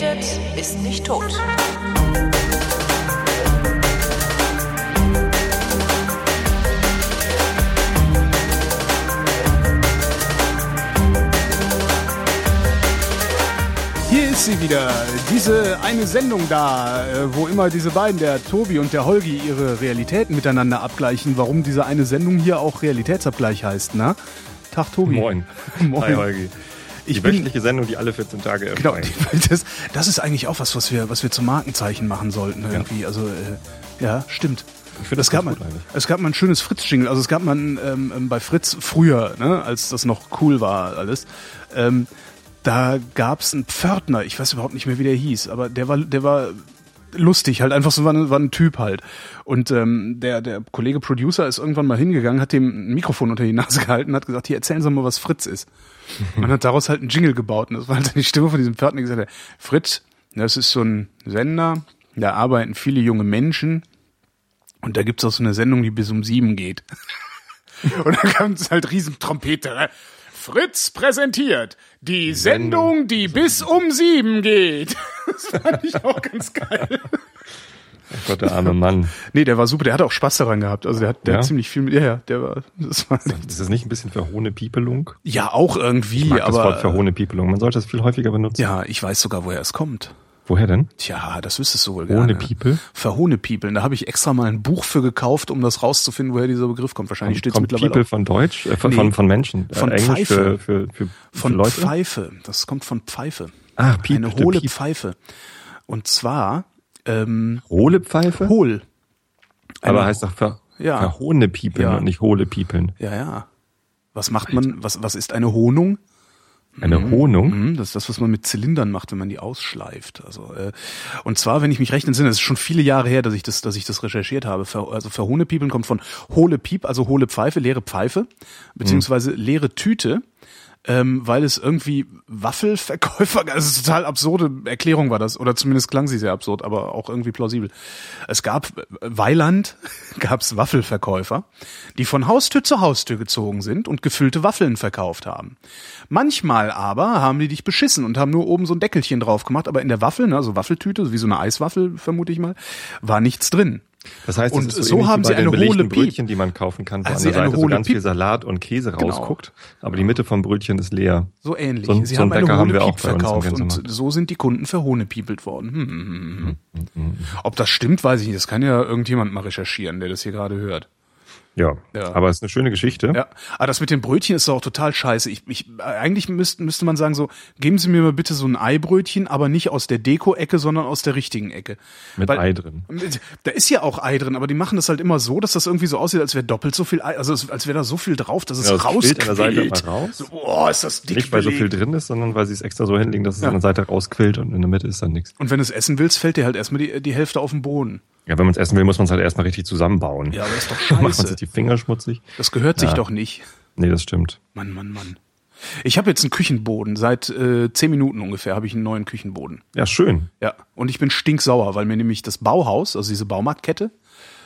redet, ist nicht tot. Hier ist sie wieder, diese eine Sendung da, äh, wo immer diese beiden, der Tobi und der Holgi, ihre Realitäten miteinander abgleichen. Warum diese eine Sendung hier auch Realitätsabgleich heißt, na? Tag Tobi. Moin. Moin. Hi Holgi. Die Ich bin- wöchentliche Sendung, die alle 14 Tage Genau, erscheint. die- das, das ist eigentlich auch was, was wir, was wir zum Markenzeichen machen sollten irgendwie. Also äh, ja, stimmt. Ich finde das es gab eigentlich. es gab mal ein schönes Fritz-Jingle. Also es gab mal ähm, ähm, bei Fritz früher, ne, als das noch cool war alles. Ähm, da gab's einen Pförtner. Ich weiß überhaupt nicht mehr, wie der hieß, aber der war, der war lustig, halt einfach so war, ein- war ein Typ halt. Und ähm, der, der Kollege Producer ist irgendwann mal hingegangen, hat dem ein Mikrofon unter die Nase gehalten und hat gesagt, hier erzählen Sie mal, was Fritz ist. Und hat daraus halt einen Jingle gebaut. Und das war halt die Stimme von diesem Pförtner, die gesagt hat, Fritz, das ist so ein Sender, da arbeiten viele junge Menschen und da gibt's auch so eine Sendung, die bis um sieben geht. Und dann kam es halt riesen Trompete. ne? Fritz präsentiert die Sendung, die bis um sieben geht. Das fand ich auch ganz geil. Oh Gott, der arme Mann. Nee, der war super, der hat auch Spaß daran gehabt. Also der hat, der Ja? hat ziemlich viel mit, ja, ja, der war, das war, Ist das nicht ein bisschen verhohene Piepelung? ja, auch irgendwie, Ich mag das Wort aber, verhohene Piepelung. Man sollte es viel häufiger benutzen. ja, ich weiß sogar, woher es kommt. Woher denn? Tja, das wüsstest du wohl Ohne gerne. People? Verhohne People. Da habe ich extra mal ein Buch für gekauft, um das rauszufinden, woher dieser Begriff kommt. Wahrscheinlich steht es mittlerweile People auch von Deutsch? Äh, von, Nee. von, von Menschen? Von äh, Englisch Pfeife. für, für, für, für von Leute? Pfeife. Das kommt von Pfeife. Ach, Piep, Eine hohle Piep. Pfeife. Und zwar ähm, Hohle Pfeife? hohl. Aber heißt doch ver, Ja. verhohene Piepeln Ja. und nicht hohle Piepeln. Ja, ja. Was macht man? Was was ist eine Honung? Eine Honung? Hm, Das ist das, was man mit Zylindern macht, wenn man die ausschleift. Also äh, und zwar, wenn ich mich recht entsinne, das ist schon viele Jahre her, dass ich das, dass ich das recherchiert habe. Ver, also verhohne Piepeln kommt von hohle Piep, also hohle Pfeife, leere Pfeife, beziehungsweise leere Tüte. Ähm, weil es irgendwie Waffelverkäufer, also total absurde Erklärung war das, oder zumindest klang sie sehr absurd, aber auch irgendwie plausibel. Es gab äh, Weiland, gab's Waffelverkäufer, die von Haustür zu Haustür gezogen sind und gefüllte Waffeln verkauft haben. Manchmal aber haben die dich beschissen und haben nur oben so ein Deckelchen drauf gemacht, aber in der Waffel, ne, also Waffeltüte, wie so eine Eiswaffel, vermute ich mal, war nichts drin. Das heißt, Und so ähnlich haben sie eine hohle. Brötchen, die man kaufen kann, wo Also an der Seite so ganz Piep. viel Salat und Käse Genau. rausguckt, aber die Mitte vom Brötchen ist leer. So ähnlich. So Sie so einen haben eine Bäcker haben hohle wir auch Piep verkauft und so sind die Kunden verhohnepiepelt worden. Hm, hm, hm, hm. Ob das stimmt, weiß ich nicht. Das kann ja irgendjemand mal recherchieren, der das hier gerade hört. Ja, Ja. aber es ist eine schöne Geschichte. Ja, aber das mit den Brötchen ist doch auch total scheiße. Ich, ich, eigentlich müsste, müsste man sagen so, geben Sie mir mal bitte so ein Eibrötchen, aber nicht aus der Deko-Ecke, sondern aus der richtigen Ecke. Mit Ei drin. Mit- Da ist ja auch Ei drin, aber die machen das halt immer so, dass das irgendwie so aussieht, als wäre doppelt so viel Ei, also als wäre da so viel drauf, dass es Ja, das quillt rausquillt. an der Seite immer raus. So, boah, ist das dick Nicht, weil so viel drin ist, sondern weil sie es extra so hinlegen, dass es Ja. an der Seite rausquillt und in der Mitte ist dann nichts. Und wenn du es essen willst, fällt dir halt erstmal die, die Hälfte auf den Boden. Ja, wenn man es essen will, muss man es halt erstmal richtig zusammenbauen. Ja, aber ist doch scheiße. Sich Finger schmutzig. Das gehört sich Ja. doch nicht. Nee, das stimmt. Mann, Mann, Mann. Ich habe jetzt einen Küchenboden. Seit äh, zehn Minuten ungefähr habe ich einen neuen Küchenboden. Ja, schön. Ja, und ich bin stinksauer, weil mir nämlich das Bauhaus, also diese Baumarktkette,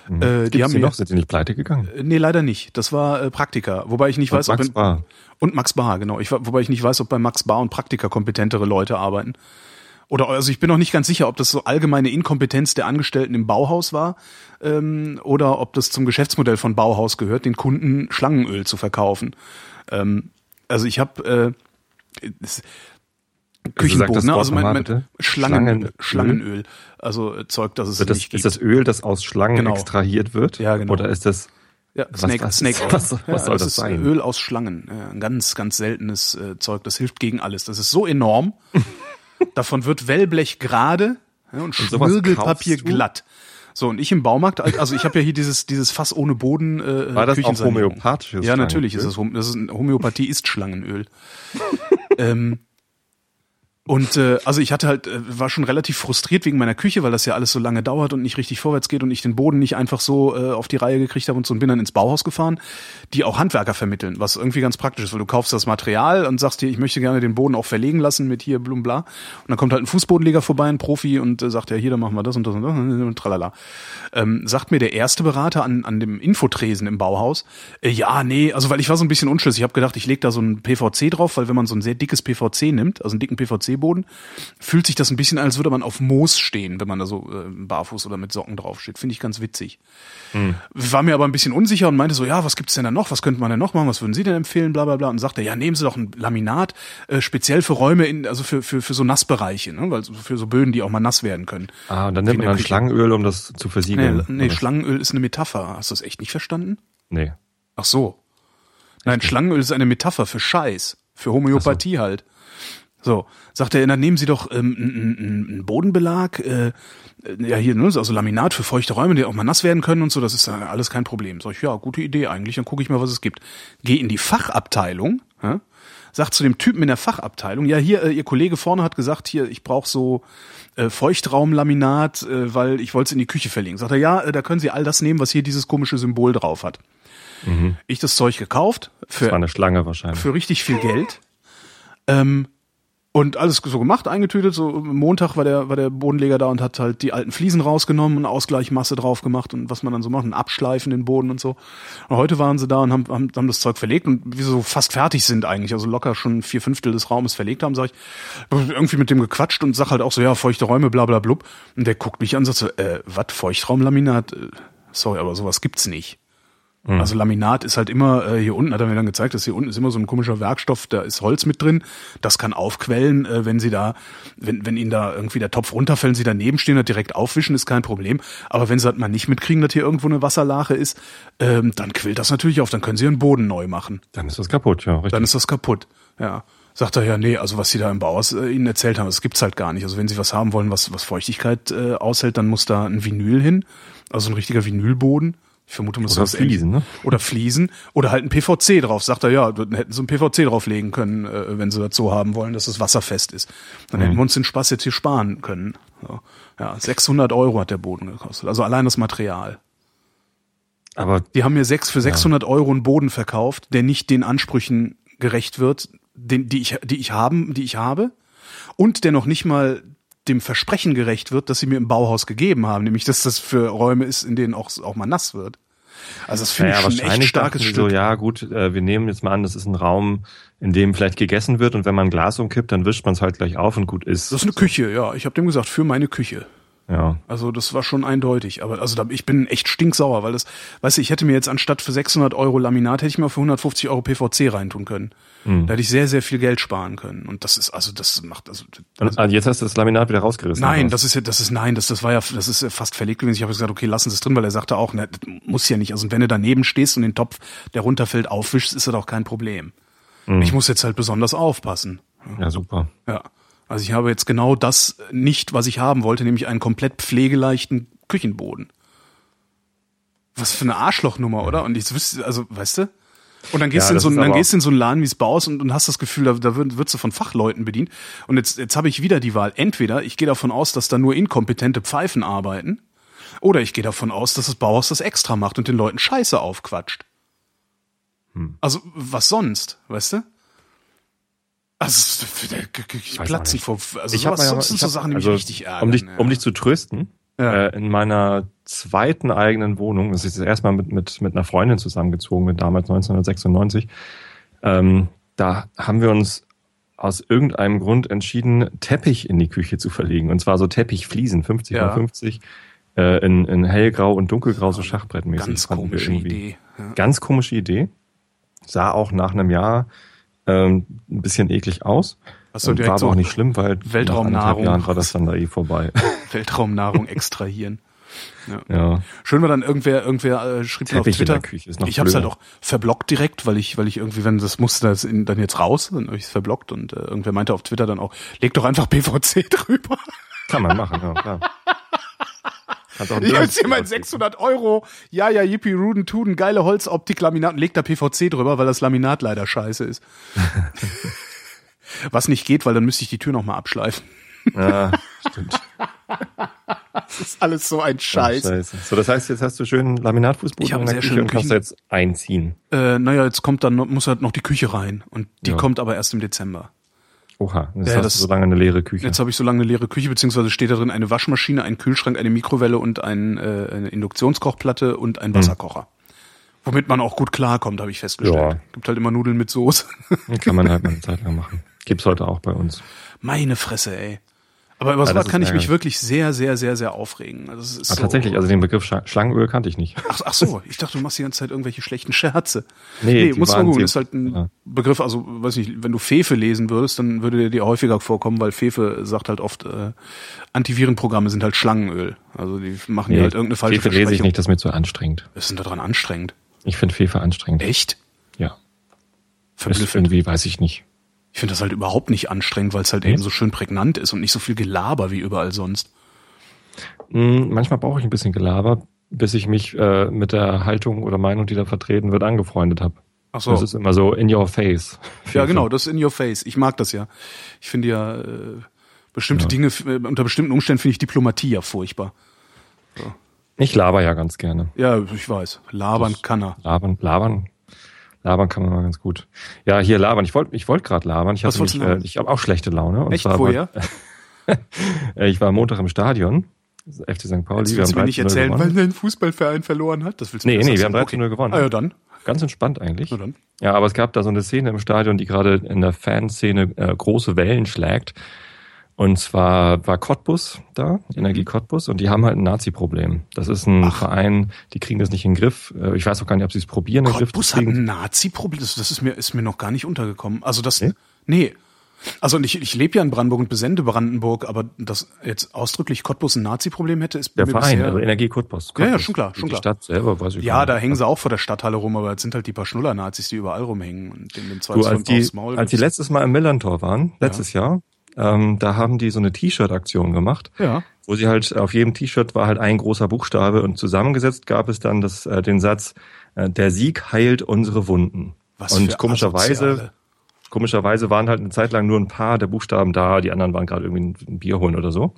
äh, die Mhm. Haben mir noch? Sind die nicht pleite gegangen? Äh, Nee, leider nicht. Das war äh, Praktika. Wobei ich nicht Und weiß, Max ob in, Bar. und Max Bar, genau. Ich, wobei ich nicht weiß, ob bei Max Bar und Praktika kompetentere Leute arbeiten. Oder also ich bin noch nicht ganz sicher, ob das so allgemeine Inkompetenz der Angestellten im Bauhaus war ähm, oder ob das zum Geschäftsmodell von Bauhaus gehört, den Kunden Schlangenöl zu verkaufen. Ähm, also ich habe äh, sag Küchenboden, das ne? Also mein, mein. Schlangen, Schlangenöl? Schlangenöl. Also äh, Zeug, das es das, nicht gibt. ist das Öl, das aus Schlangen Genau. extrahiert wird? Ja, genau. Oder ist das Ja, Was- Snake, was- Snake Oil. was- was ja, soll das ist sein? Öl aus Schlangen. Ein ganz, ganz seltenes äh, Zeug. Das hilft gegen alles. Das ist so enorm. Davon wird Wellblech gerade ja, und sowas Schmirgelpapier glatt. So, und ich im Baumarkt, also ich habe ja hier dieses, dieses Fass ohne Boden. Äh, War das auch homöopathisches Ja, natürlich ist Schlangenöl? das, ist Homöopathie ist Schlangenöl. ähm, Und äh, also ich hatte halt, äh, war schon relativ frustriert wegen meiner Küche, weil das ja alles so lange dauert und nicht richtig vorwärts geht und ich den Boden nicht einfach so äh, auf die Reihe gekriegt habe und so und bin dann ins Bauhaus gefahren, die auch Handwerker vermitteln, was irgendwie ganz praktisch ist, weil du kaufst das Material und sagst dir, ich möchte gerne den Boden auch verlegen lassen mit hier blum bla. Und dann kommt halt ein Fußbodenleger vorbei, ein Profi und äh, sagt, ja, hier, dann machen wir das und das und das und tralala. Ähm, sagt mir der erste Berater an, an dem Infotresen im Bauhaus, äh, ja, nee, also weil ich war so ein bisschen unschlüssig, ich habe gedacht, ich lege da so ein PVC drauf, weil wenn man so ein sehr dickes PVC nimmt, also einen dicken PVC PVC-Boden, fühlt sich das ein bisschen an, als würde man auf Moos stehen, wenn man da so äh, barfuß oder mit Socken draufsteht. Finde ich ganz witzig. Hm. War mir aber ein bisschen unsicher und meinte so, ja, was gibt's denn da noch? Was könnte man denn noch machen? Was würden Sie denn empfehlen? Bla bla bla. Und sagte, ja, nehmen Sie doch ein Laminat, äh, speziell für Räume, in, also für, für, für so Nassbereiche, ne? weil so für so Böden, die auch mal nass werden können. Ah, und dann nimmt man dann. Schlangenöl, um das zu Nee, versiegeln. nee Oder? Schlangenöl ist eine Metapher. Hast du das echt nicht verstanden? Nee. Ach so. Nein, Schlangenöl ist eine Metapher für Scheiß, für Homöopathie halt. So, sagt er, dann nehmen Sie doch ähm, einen, Bodenbelag, äh, äh, ja hier, ne, also Laminat für feuchte Räume, die auch mal nass werden können und so, das ist dann alles kein Problem. Sag ich, ja, gute Idee eigentlich, dann gucke ich mal, was es gibt. Geh in die Fachabteilung, ja, sagt zu dem Typen in der Fachabteilung, ja hier, äh, Ihr Kollege vorne hat gesagt, hier, ich brauche so äh, Feuchtraumlaminat, äh, weil ich wollte es in die Küche verlegen. Sagt er, ja, äh, da können Sie all das nehmen, was hier dieses komische Symbol drauf hat. Ich das Zeug gekauft für Das war eine Schlange wahrscheinlich. für richtig viel Geld. Ähm, und alles so gemacht, eingetütet. So Montag war der, war der Bodenleger da und hat halt die alten Fliesen rausgenommen und Ausgleichmasse drauf gemacht und was man dann so macht, ein Abschleifen den Boden und so. Und heute waren sie da und haben, haben, haben das Zeug verlegt und wie sie so fast fertig sind eigentlich, also locker schon vier Fünftel des Raumes verlegt haben, sag ich, irgendwie mit dem gequatscht und sag halt auch so, ja, feuchte Räume, bla bla blub. Und der guckt mich an und sagt so, äh, was, Feuchtraumlaminat? Äh, Sorry, aber sowas gibt's nicht. Also Laminat ist halt immer, äh, hier unten hat er mir dann gezeigt, dass hier unten ist immer so ein komischer Werkstoff, da ist Holz mit drin, das kann aufquellen, äh, wenn sie da, wenn, wenn ihnen da irgendwie der Topf runterfällt, sie daneben stehen und direkt aufwischen, ist kein Problem. Aber wenn sie das mal nicht mitkriegen, dass hier irgendwo eine Wasserlache ist, ähm, dann quillt das natürlich auf, dann können sie ihren Boden neu machen. Dann ist das kaputt, ja, richtig. Dann ist das kaputt. Ja. Sagt er ja, nee, also was sie da im Bauhaus äh, ihnen erzählt haben, das gibt's halt gar nicht. Also wenn sie was haben wollen, was, was Feuchtigkeit äh, aushält, dann muss da ein Vinyl hin, also ein richtiger Vinylboden. Ich vermute, muss Oder das Fliesen, ne? Oder Fliesen. Oder halt ein PVC drauf. Sagt er, ja, dann hätten sie ein PVC drauflegen können, äh, wenn sie das so haben wollen, dass es wasserfest ist. Dann Mhm. hätten wir uns den Spaß jetzt hier sparen können. So. Ja, 600 Euro hat der Boden gekostet. Also allein das Material. Aber Die haben mir sechs für 600 Euro einen Boden verkauft, der nicht den Ansprüchen gerecht wird, den, die ich, die ich haben, die ich habe, und der noch nicht mal dem Versprechen gerecht wird, das sie mir im Bauhaus gegeben haben, nämlich dass das für Räume ist, in denen auch, auch mal nass wird. Also das finde naja, ich schon ein echt wahrscheinlich starkes Stück. so, ja gut, äh, wir nehmen jetzt mal an, das ist ein Raum, in dem vielleicht gegessen wird und wenn man ein Glas umkippt, dann wischt man es halt gleich auf und gut ist. Das ist eine Küche, ja. Ich habe dem gesagt, für meine Küche. Ja. Also das war schon eindeutig. Aber also da, ich bin echt stinksauer, weil das, weißt du, ich hätte mir jetzt anstatt für 600 Euro Laminat, hätte ich mal für 150 Euro PVC reintun können. Hm. Da hätte ich sehr, sehr viel Geld sparen können. Und das ist, also das macht, also, Und, ah, jetzt hast du das Laminat wieder rausgerissen. Nein, das ist ja, das ist nein, das, das war ja, das ist fast verlegt gewesen. Ich habe gesagt, okay, lassen Sie es drin, weil er sagte auch, ne, das muss ja nicht. Also wenn du daneben stehst und den Topf, der runterfällt, aufwischst, ist das auch kein Problem. Hm. Ich muss jetzt halt besonders aufpassen. Ja, super. Ja. Also ich habe jetzt genau das nicht, was ich haben wollte, nämlich einen komplett pflegeleichten Küchenboden. Was für eine Arschlochnummer, oder? Und ich wüsste, also, weißt du? Und dann gehst Ja, du in so, dann gehst in so einen Laden wie es Baus und, und hast das Gefühl, da, da wird, wirst du von Fachleuten bedient. Und jetzt, jetzt habe ich wieder die Wahl. Entweder ich gehe davon aus, dass da nur inkompetente Pfeifen arbeiten, oder ich gehe davon aus, dass das Bauhaus das extra macht und den Leuten Scheiße aufquatscht. Hm. Also, was sonst, weißt du? Also, ich Weiß platzen auch vor, also ich habe sowas, ja, das sind ich so Sachen, die mich also, richtig ärgern. um dich, ja. um dich zu trösten, Ja. äh, in meiner zweiten eigenen Wohnung, das ist das erste Mal mit, mit, mit einer Freundin zusammengezogen, mit damals 1996, ähm, da haben wir uns aus irgendeinem Grund entschieden, Teppich in die Küche zu verlegen. Und zwar so Teppichfliesen, 50 Ja. mal 50, äh, in, in hellgrau und dunkelgrau, so schachbrettmäßig. Ganz komische. Idee. Ganz komische Idee. Sah auch nach einem Jahr ähm, ein bisschen eklig aus. Direkt war aber so auch nicht schlimm, weil Weltraumnahrung. Jahren war das dann da eh vorbei. Weltraumnahrung extrahieren. ja. Schön war dann irgendwer, irgendwer äh, schrieb auf Teppich Twitter. Küche ist noch ich habe es halt auch verblockt direkt, weil ich, weil ich irgendwie, wenn das musste, das in, dann jetzt raus, dann habe ich es verblockt und äh, irgendwer meinte auf Twitter dann auch, leg doch einfach PVC drüber. Kann man machen, ja, klar. Kannst auch Ich habe hier mein 600 Euro, ja, ja, Yippie, Ruden, Tuden, geile Holzoptik-Laminat und leg da PVC drüber, weil das Laminat leider scheiße ist. Was nicht geht, weil dann müsste ich die Tür nochmal abschleifen. Ja, stimmt. Das ist alles so ein Scheiß. Scheiße. So, das heißt, jetzt hast du schön Laminatfußboden Ich in der sehr Küche und kannst da jetzt einziehen. Äh, naja, jetzt kommt dann, muss halt noch die Küche rein. Und die Ja. kommt aber erst im Dezember. Oha, jetzt Ja, hast das- du so lange eine leere Küche. Jetzt habe ich so lange eine leere Küche, beziehungsweise steht da drin eine Waschmaschine, ein Kühlschrank, eine Mikrowelle und ein, äh, eine Induktionskochplatte und ein Wasserkocher. Womit man auch gut klarkommt, habe ich festgestellt. Ja. Gibt halt immer Nudeln mit Soße. Kann man halt mal eine Zeit lang machen. Gibt's heute auch bei uns. Meine Fresse, ey. Aber über sowas kann ich mich wirklich sehr, sehr, sehr, sehr aufregen. Also ist ah, so tatsächlich, also den Begriff Schlangenöl kannte ich nicht. Ach, ach so, ich dachte, du machst die ganze Zeit irgendwelche schlechten Scherze. Nee, nee muss man gut. Ist halt ein ja. Begriff, also weiß nicht, wenn du Fefe lesen würdest, dann würde der dir häufiger vorkommen, weil Fefe sagt halt oft, äh, Antivirenprogramme sind halt Schlangenöl. Also die machen nee, halt irgendeine falsche Fefe lese ich nicht, das ist mir zu anstrengend. Was ist denn daran anstrengend? Ich finde Fefe anstrengend. Echt? Ja. Verblüffend. irgendwie, weiß ich nicht. Ich finde das halt überhaupt nicht anstrengend, weil es halt mhm. eben so schön prägnant ist und nicht so viel Gelaber wie überall sonst. Mhm, manchmal brauche ich ein bisschen Gelaber, bis ich mich äh, mit der Haltung oder Meinung, die da vertreten wird, angefreundet habe. Ach so. Das ist immer so in your face. Ja, genau, das ist in your face. Ich mag das ja. Ich finde ja äh, bestimmte ja. Dinge, äh, unter bestimmten Umständen finde ich Diplomatie ja furchtbar. So. Ich laber ja ganz gerne. Ja, ich weiß. Labern das kann er. Labern, labern Labern kann man mal ganz gut. Ja, hier labern. Ich wollte ich wollte gerade labern. Ich, mich, äh, ich habe auch schlechte Laune. Und Echt, zwar vorher? Äh, ich war am Montag im Stadion. FC St. Pauli. Das willst du mir nicht erzählen, weil dein Fußballverein verloren hat? Das willst du nee, nee, wir haben 13 okay. gewonnen. Ah ja, dann. Ganz entspannt eigentlich. Na dann. Ja, aber es gab da so eine Szene im Stadion, die gerade in der Fanszene äh, große Wellen schlägt. Und zwar war Cottbus da, Energie mhm. Cottbus, und die haben halt ein Nazi-Problem. Das ist ein Ach. Verein, die kriegen das nicht in den Griff. Äh, ich weiß auch gar nicht, ob sie es probieren, kriegen. hat ein Nazi-Problem? Das, ist mir, ist mir noch gar nicht untergekommen. Also das, nee. nee. Also ich, ich lebe ja in Brandenburg und besende Brandenburg, aber dass jetzt ausdrücklich Cottbus ein Nazi-Problem hätte, ist der mir Verein, bisher... also Energie Cottbus. Cottbus. Ja, ja, schon klar, schon die klar. Stadt selber, weiß ich Ja, da hängen sie auch vor der Stadthalle rum, aber jetzt sind halt die paar Schnuller-Nazis, die überall rumhängen und in dem zweiten als die, Maul als die letztes Mal im Millantor waren, letztes ja. Jahr, ähm, da haben die so eine T-Shirt-Aktion gemacht. Ja. Wo sie halt auf jedem T-Shirt war halt ein großer Buchstabe und zusammengesetzt gab es dann das, äh, den Satz, äh, der Sieg heilt unsere Wunden. Was und komischerweise, Asoziale. komischerweise waren halt eine Zeit lang nur ein paar der Buchstaben da, die anderen waren gerade irgendwie ein Bier holen oder so.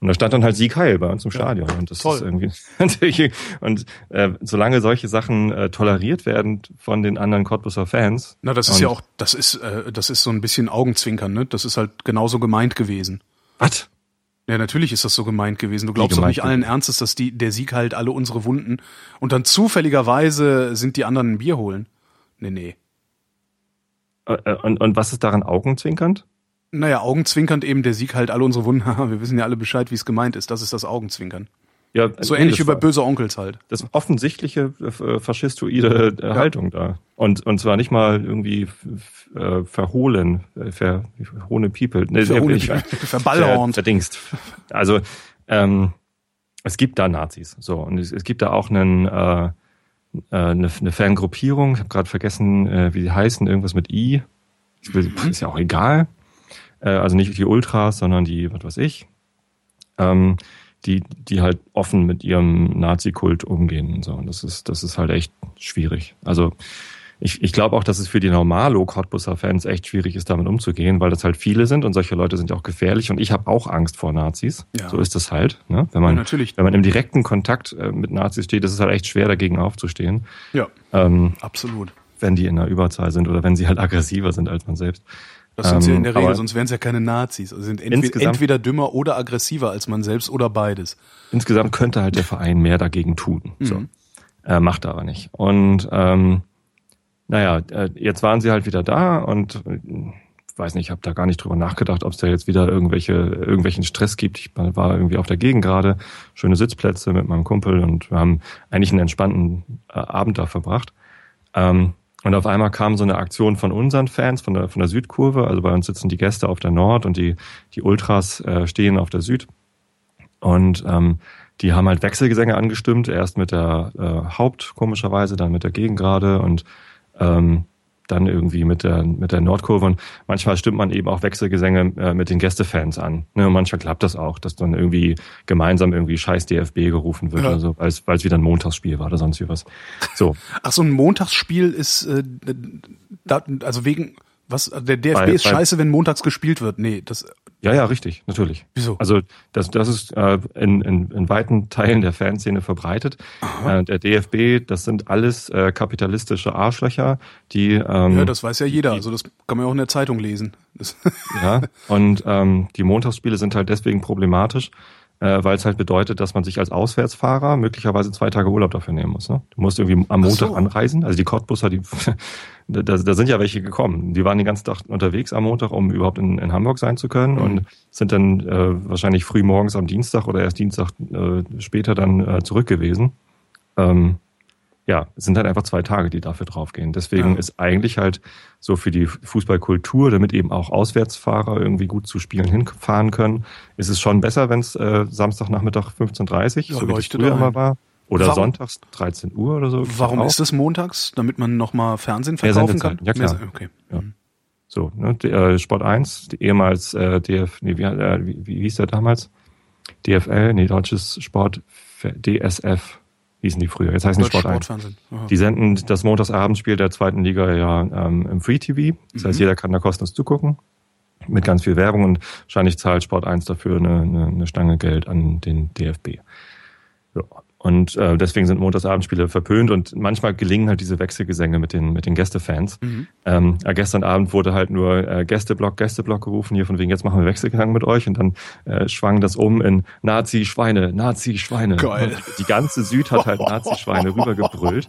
Und da stand dann halt Sieg Heil bei uns im Stadion. Ja, und das toll. ist irgendwie natürlich, und äh, solange solche Sachen äh, toleriert werden von den anderen Cottbuser Fans. Na, das ist ja auch, das ist, äh, das ist so ein bisschen Augenzwinkern, ne? Das ist halt genauso gemeint gewesen. Was? Ja, natürlich ist das so gemeint gewesen. Du glaubst doch nicht allen Ernstes, dass die, der Sieg halt alle unsere Wunden und dann zufälligerweise sind die anderen ein Bier holen. Nee, nee. Äh, äh, und, und was ist daran augenzwinkernd? Naja, augenzwinkernd eben der Sieg halt alle unsere Wunden. wir wissen ja alle Bescheid, wie es gemeint ist. Das ist das Augenzwinkern. Ja, so ähnlich wie bei böse Onkels halt. Das offensichtliche äh, faschistoide äh, ja. Haltung da. Und, und zwar nicht mal irgendwie äh, verhohlen, äh, ver, verhohne people. Nee, verhohne ich, verballhornt. Ver, verdingst. Also, ähm, es gibt da Nazis. So, und es, es gibt da auch einen, äh, äh eine, eine Fangruppierung, ich habe gerade vergessen, äh, wie die heißen, irgendwas mit I. Ist ja auch egal äh, also nicht die Ultras, sondern die, was weiß ich, ähm, die, die halt offen mit ihrem Nazi-Kult umgehen und so. Und das ist, das ist halt echt schwierig. Also ich, ich glaube auch, dass es für die normalo Cottbusser Fans echt schwierig ist, damit umzugehen, weil das halt viele sind und solche Leute sind ja auch gefährlich und ich habe auch Angst vor Nazis. Ja. So ist das halt. Ne? Wenn man, ja, natürlich. wenn man im direkten Kontakt äh, mit Nazis steht, ist es halt echt schwer, dagegen aufzustehen. Ja. Ähm, absolut. Wenn die in der Überzahl sind oder wenn sie halt aggressiver sind als man selbst. Das sind sie in der ähm, Regel, sonst wären es ja keine Nazis. Also sind entweder, entweder dümmer oder aggressiver als man selbst oder beides. Insgesamt könnte halt der Verein mehr dagegen tun. Mhm. So. Äh, macht aber nicht. Und ähm, naja, äh, jetzt waren sie halt wieder da und äh, weiß nicht, ich habe da gar nicht drüber nachgedacht, ob es da jetzt wieder irgendwelche irgendwelchen Stress gibt. Ich war irgendwie auf der Gegend gerade, schöne Sitzplätze mit meinem Kumpel und wir haben eigentlich einen entspannten äh, Abend da verbracht. Ähm, und auf einmal kam so eine Aktion von unseren Fans, von der, von der Südkurve. Also bei uns sitzen die Gäste auf der Nord und die, die Ultras äh, stehen auf der Süd. Und ähm, die haben halt Wechselgesänge angestimmt, erst mit der äh, Haupt, komischerweise, dann mit der Gegengrade und ähm, dann irgendwie mit der, mit der Nordkurve. Und manchmal stimmt man eben auch Wechselgesänge äh, mit den Gästefans an. Ne? Und manchmal klappt das auch, dass dann irgendwie gemeinsam irgendwie Scheiß DFB gerufen wird ja. oder so, weil es wieder ein Montagsspiel war oder sonst wie was. So. Ach, so ein Montagsspiel ist, äh, da, also wegen, was, der DFB bei, ist scheiße, wenn montags gespielt wird. Nee, das, ja, ja, richtig, natürlich. Wieso? Also das, das ist äh, in, in, in weiten Teilen der Fanszene verbreitet. Äh, der DFB, das sind alles äh, kapitalistische Arschlöcher, die ähm, Ja, das weiß ja jeder. also das kann man ja auch in der Zeitung lesen. ja, und ähm, die Montagsspiele sind halt deswegen problematisch, äh, weil es halt bedeutet, dass man sich als Auswärtsfahrer möglicherweise zwei Tage Urlaub dafür nehmen muss. Ne? Du musst irgendwie am Montag so. anreisen. Also die Cottbusser, die da, da sind ja welche gekommen. Die waren den ganzen Tag unterwegs am Montag, um überhaupt in, in Hamburg sein zu können mhm. und sind dann äh, wahrscheinlich früh morgens am Dienstag oder erst Dienstag äh, später dann äh, zurück gewesen. Ähm, ja, es sind halt einfach zwei Tage, die dafür draufgehen. Deswegen ja. ist eigentlich halt so für die Fußballkultur, damit eben auch Auswärtsfahrer irgendwie gut zu Spielen hinfahren können, ist es schon besser, wenn es äh, Samstagnachmittag 15.30 Uhr, so wie es früher immer war. Oder warum, sonntags 13 Uhr oder so. Warum ist es montags? Damit man nochmal Fernsehen verkaufen kann? Ja, klar. okay. Ja. Mhm. So, ne, äh, Sport 1, die ehemals äh, DF, nee, wie, äh, wie, wie hieß der damals? DFL, nee, Deutsches Sport, DSF hießen die früher. Jetzt heißen die Sport 1. Die senden das Montagsabendspiel der zweiten Liga ja ähm, im Free TV. Das mhm. heißt, jeder kann da kostenlos zugucken. Mit ganz viel Werbung und wahrscheinlich zahlt Sport 1 dafür eine, eine, eine Stange Geld an den DFB. Ja. Und äh, deswegen sind Montagsabendspiele verpönt und manchmal gelingen halt diese Wechselgesänge mit den, mit den Gästefans. Mhm. Ähm, äh, gestern Abend wurde halt nur äh, Gästeblock, Gästeblock gerufen, hier von wegen, jetzt machen wir Wechselgesang mit euch und dann äh, schwang das um in Nazi-Schweine, Nazi-Schweine. Geil. Und die ganze Süd hat halt Nazi-Schweine rübergebrüllt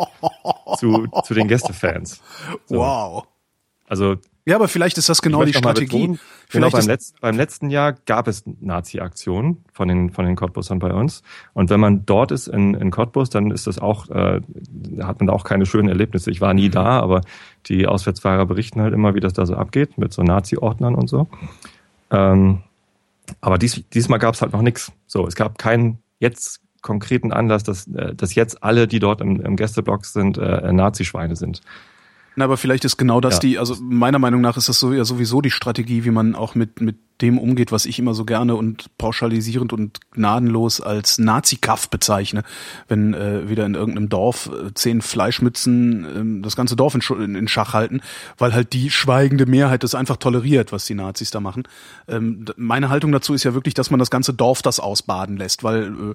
zu, zu den Gästefans. So. Wow. Also ja, aber vielleicht ist das genau die Strategie. Genau, beim, Letz-, beim letzten Jahr gab es Nazi-Aktionen von den, von den Cottbusern bei uns. Und wenn man dort ist in, in Cottbus, dann ist das auch, äh, hat man da auch keine schönen Erlebnisse. Ich war nie mhm. da, aber die Auswärtsfahrer berichten halt immer, wie das da so abgeht, mit so Nazi-Ordnern und so. Ähm, aber dies, diesmal gab es halt noch nichts. So, es gab keinen jetzt konkreten Anlass, dass, äh, dass jetzt alle, die dort im, im Gästeblock sind, äh, Nazi-Schweine sind. Na, aber vielleicht ist genau das ja. die, also meiner Meinung nach ist das so ja sowieso die Strategie, wie man auch mit, mit dem umgeht, was ich immer so gerne und pauschalisierend und gnadenlos als Nazi-Kaff bezeichne. Wenn äh, wieder in irgendeinem Dorf äh, zehn Fleischmützen äh, das ganze Dorf in, in, Schach halten, weil halt die schweigende Mehrheit das einfach toleriert, was die Nazis da machen. Ähm, meine Haltung dazu ist ja wirklich, dass man das ganze Dorf das ausbaden lässt, weil äh,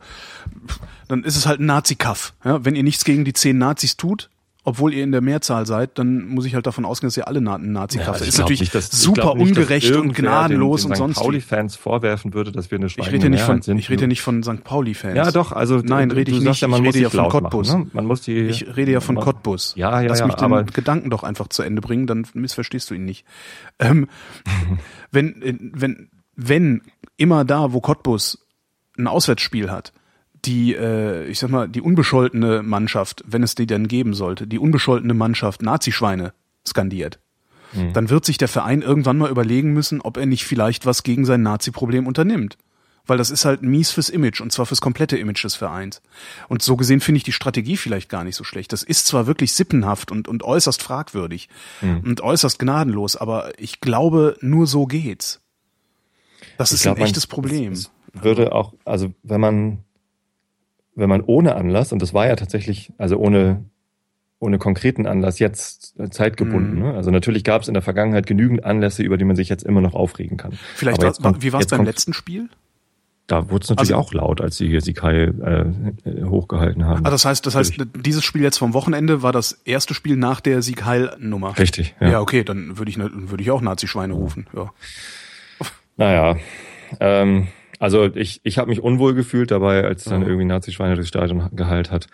dann ist es halt ein Nazi-Kaff. Ja? Wenn ihr nichts gegen die zehn Nazis tut, obwohl ihr in der Mehrzahl seid, dann muss ich halt davon ausgehen, dass ihr alle Nazi kraft ja, ist natürlich nicht, dass, super nicht, ungerecht und gnadenlos den, den und sonst. Pauli-Fans vorwerfen würde, dass wir eine ich rede nicht von, sind. Ich rede ja nicht von St. Pauli-Fans. Ja, doch, also nein, rede ich nicht. Ja, man ich rede ja von Cottbus. Machen, ne? Man muss die. Ich rede ja von Cottbus. Ja, ja, Lass ja. mich den aber Gedanken doch einfach zu Ende bringen, dann missverstehst du ihn nicht. Ähm, wenn, wenn, wenn immer da, wo Cottbus ein Auswärtsspiel hat, die, äh, ich sag mal, die unbescholtene Mannschaft, wenn es die denn geben sollte, die unbescholtene Mannschaft Nazischweine skandiert, mhm. dann wird sich der Verein irgendwann mal überlegen müssen, ob er nicht vielleicht was gegen sein Nazi-Problem unternimmt. Weil das ist halt mies fürs Image und zwar fürs komplette Image des Vereins. Und so gesehen finde ich die Strategie vielleicht gar nicht so schlecht. Das ist zwar wirklich sippenhaft und, und äußerst fragwürdig mhm. und äußerst gnadenlos, aber ich glaube, nur so geht's. Das ich ist glaub, ein echtes man, Problem. würde auch, also wenn man wenn man ohne Anlass, und das war ja tatsächlich, also ohne, ohne konkreten Anlass jetzt zeitgebunden. Mhm. Ne? Also natürlich gab es in der Vergangenheit genügend Anlässe, über die man sich jetzt immer noch aufregen kann. Vielleicht war, kommt, wie war es beim letzten Spiel? Da wurde es natürlich also, auch laut, als sie sie Kai äh, hochgehalten haben. Ah, das heißt, das heißt, dieses Spiel jetzt vom Wochenende war das erste Spiel nach der Sieg Heil Nummer. Richtig. Ja, ja okay, dann würde ich würde ich auch Nazi-Schweine rufen. Ja. Naja, ähm, also ich, ich habe mich unwohl gefühlt dabei, als dann mhm. irgendwie Nazi-Schweine durchs Stadion geheilt hat.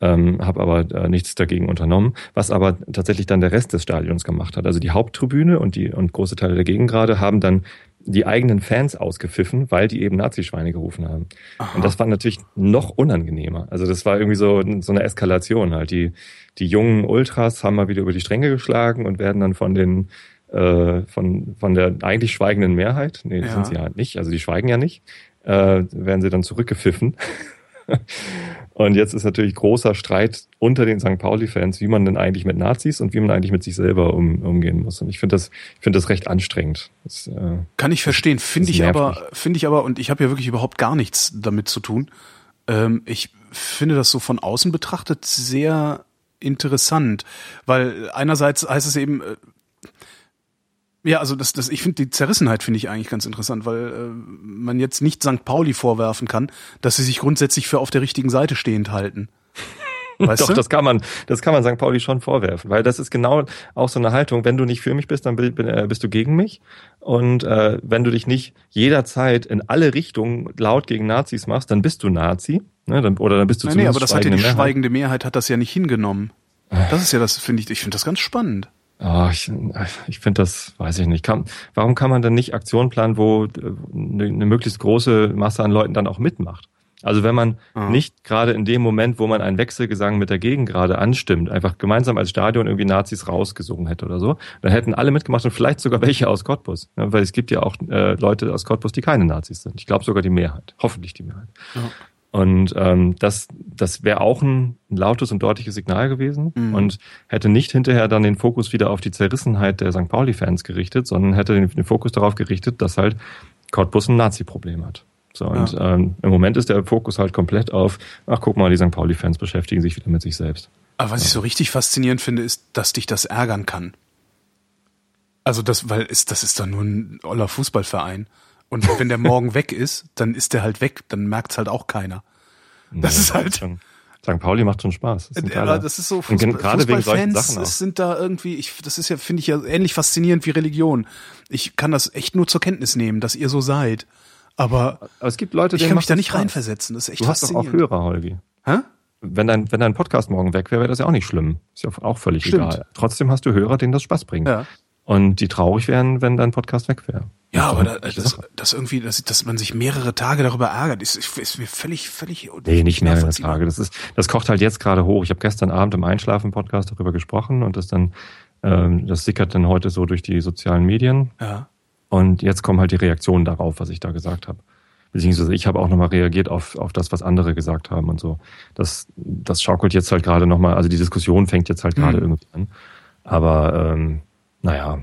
Ähm, habe aber äh, nichts dagegen unternommen, was aber tatsächlich dann der Rest des Stadions gemacht hat. Also die Haupttribüne und die und große Teile der Gegengrade haben dann die eigenen Fans ausgepfiffen, weil die eben Nazi-Schweine gerufen haben. Aha. Und das war natürlich noch unangenehmer. Also das war irgendwie so, so eine Eskalation halt. Die, die jungen Ultras haben mal wieder über die Stränge geschlagen und werden dann von den äh, von, von der eigentlich schweigenden Mehrheit, nee, ja. sind sie halt nicht, also die schweigen ja nicht, äh, werden sie dann zurückgepfiffen. und jetzt ist natürlich großer Streit unter den St. Pauli-Fans, wie man denn eigentlich mit Nazis und wie man eigentlich mit sich selber um, umgehen muss. Und ich finde das, ich finde das recht anstrengend. Das, äh, Kann ich verstehen, finde ich aber, finde ich aber, und ich habe ja wirklich überhaupt gar nichts damit zu tun. Ähm, ich finde das so von außen betrachtet sehr interessant, weil einerseits heißt es eben, äh, ja, also das, das, ich finde die Zerrissenheit finde ich eigentlich ganz interessant, weil äh, man jetzt nicht St. Pauli vorwerfen kann, dass sie sich grundsätzlich für auf der richtigen Seite stehend halten. Weißt Doch, du? das kann man, das kann man St. Pauli schon vorwerfen, weil das ist genau auch so eine Haltung. Wenn du nicht für mich bist, dann äh, bist du gegen mich. Und äh, wenn du dich nicht jederzeit in alle Richtungen laut gegen Nazis machst, dann bist du Nazi. Ne? Dann, oder dann bist du Nein, nee, aber das hat ja die Mehrheit. schweigende Mehrheit hat das ja nicht hingenommen. Das ist ja das, finde ich, ich finde das ganz spannend. Oh, ich ich finde das, weiß ich nicht. Kann, warum kann man denn nicht Aktionen planen, wo eine, eine möglichst große Masse an Leuten dann auch mitmacht? Also wenn man Aha. nicht gerade in dem Moment, wo man einen Wechselgesang mit der Gegend gerade anstimmt, einfach gemeinsam als Stadion irgendwie Nazis rausgesungen hätte oder so, dann hätten alle mitgemacht und vielleicht sogar welche aus Cottbus. Ja, weil es gibt ja auch äh, Leute aus Cottbus, die keine Nazis sind. Ich glaube sogar die Mehrheit. Hoffentlich die Mehrheit. Ja. Und ähm, das, das wäre auch ein lautes und deutliches Signal gewesen mhm. und hätte nicht hinterher dann den Fokus wieder auf die Zerrissenheit der St. Pauli-Fans gerichtet, sondern hätte den, den Fokus darauf gerichtet, dass halt Cottbus ein Nazi-Problem hat. So, und ja. ähm, im Moment ist der Fokus halt komplett auf, ach guck mal, die St. Pauli-Fans beschäftigen sich wieder mit sich selbst. Aber was ja. ich so richtig faszinierend finde, ist, dass dich das ärgern kann. Also das, weil ist, das ist doch nur ein oller Fußballverein. Und wenn der morgen weg ist, dann ist der halt weg, dann merkt's halt auch keiner. Das nee, ist halt. St. Pauli macht schon Spaß. Das, ja, das ist so Fußball, gerade wegen solchen Sachen auch. sind da irgendwie, ich, das ist ja, finde ich ja ähnlich faszinierend wie Religion. Ich kann das echt nur zur Kenntnis nehmen, dass ihr so seid. Aber, Aber es gibt Leute, ich kann mich da nicht Spaß. reinversetzen. Das ist echt du hast doch auch Hörer, Holgi. Hä? Wenn dein, wenn dein Podcast morgen weg wäre, wäre das ja auch nicht schlimm. Ist ja auch völlig Stimmt. egal. Trotzdem hast du Hörer, denen das Spaß bringt. Ja. Und die traurig wären, wenn dein Podcast weg wäre. Ja, aber da, das, das irgendwie, dass, dass man sich mehrere Tage darüber ärgert, ist, ist mir völlig, völlig. Nee, nicht mehrere Tage. Das ist, das kocht halt jetzt gerade hoch. Ich habe gestern Abend im Einschlafen-Podcast darüber gesprochen und das dann, ähm, das sickert dann heute so durch die sozialen Medien. Ja. Und jetzt kommen halt die Reaktionen darauf, was ich da gesagt habe. Beziehungsweise ich habe auch nochmal reagiert auf, auf das, was andere gesagt haben und so. Das, das schaukelt jetzt halt gerade nochmal, also die Diskussion fängt jetzt halt gerade mhm. irgendwie an. Aber ähm, naja,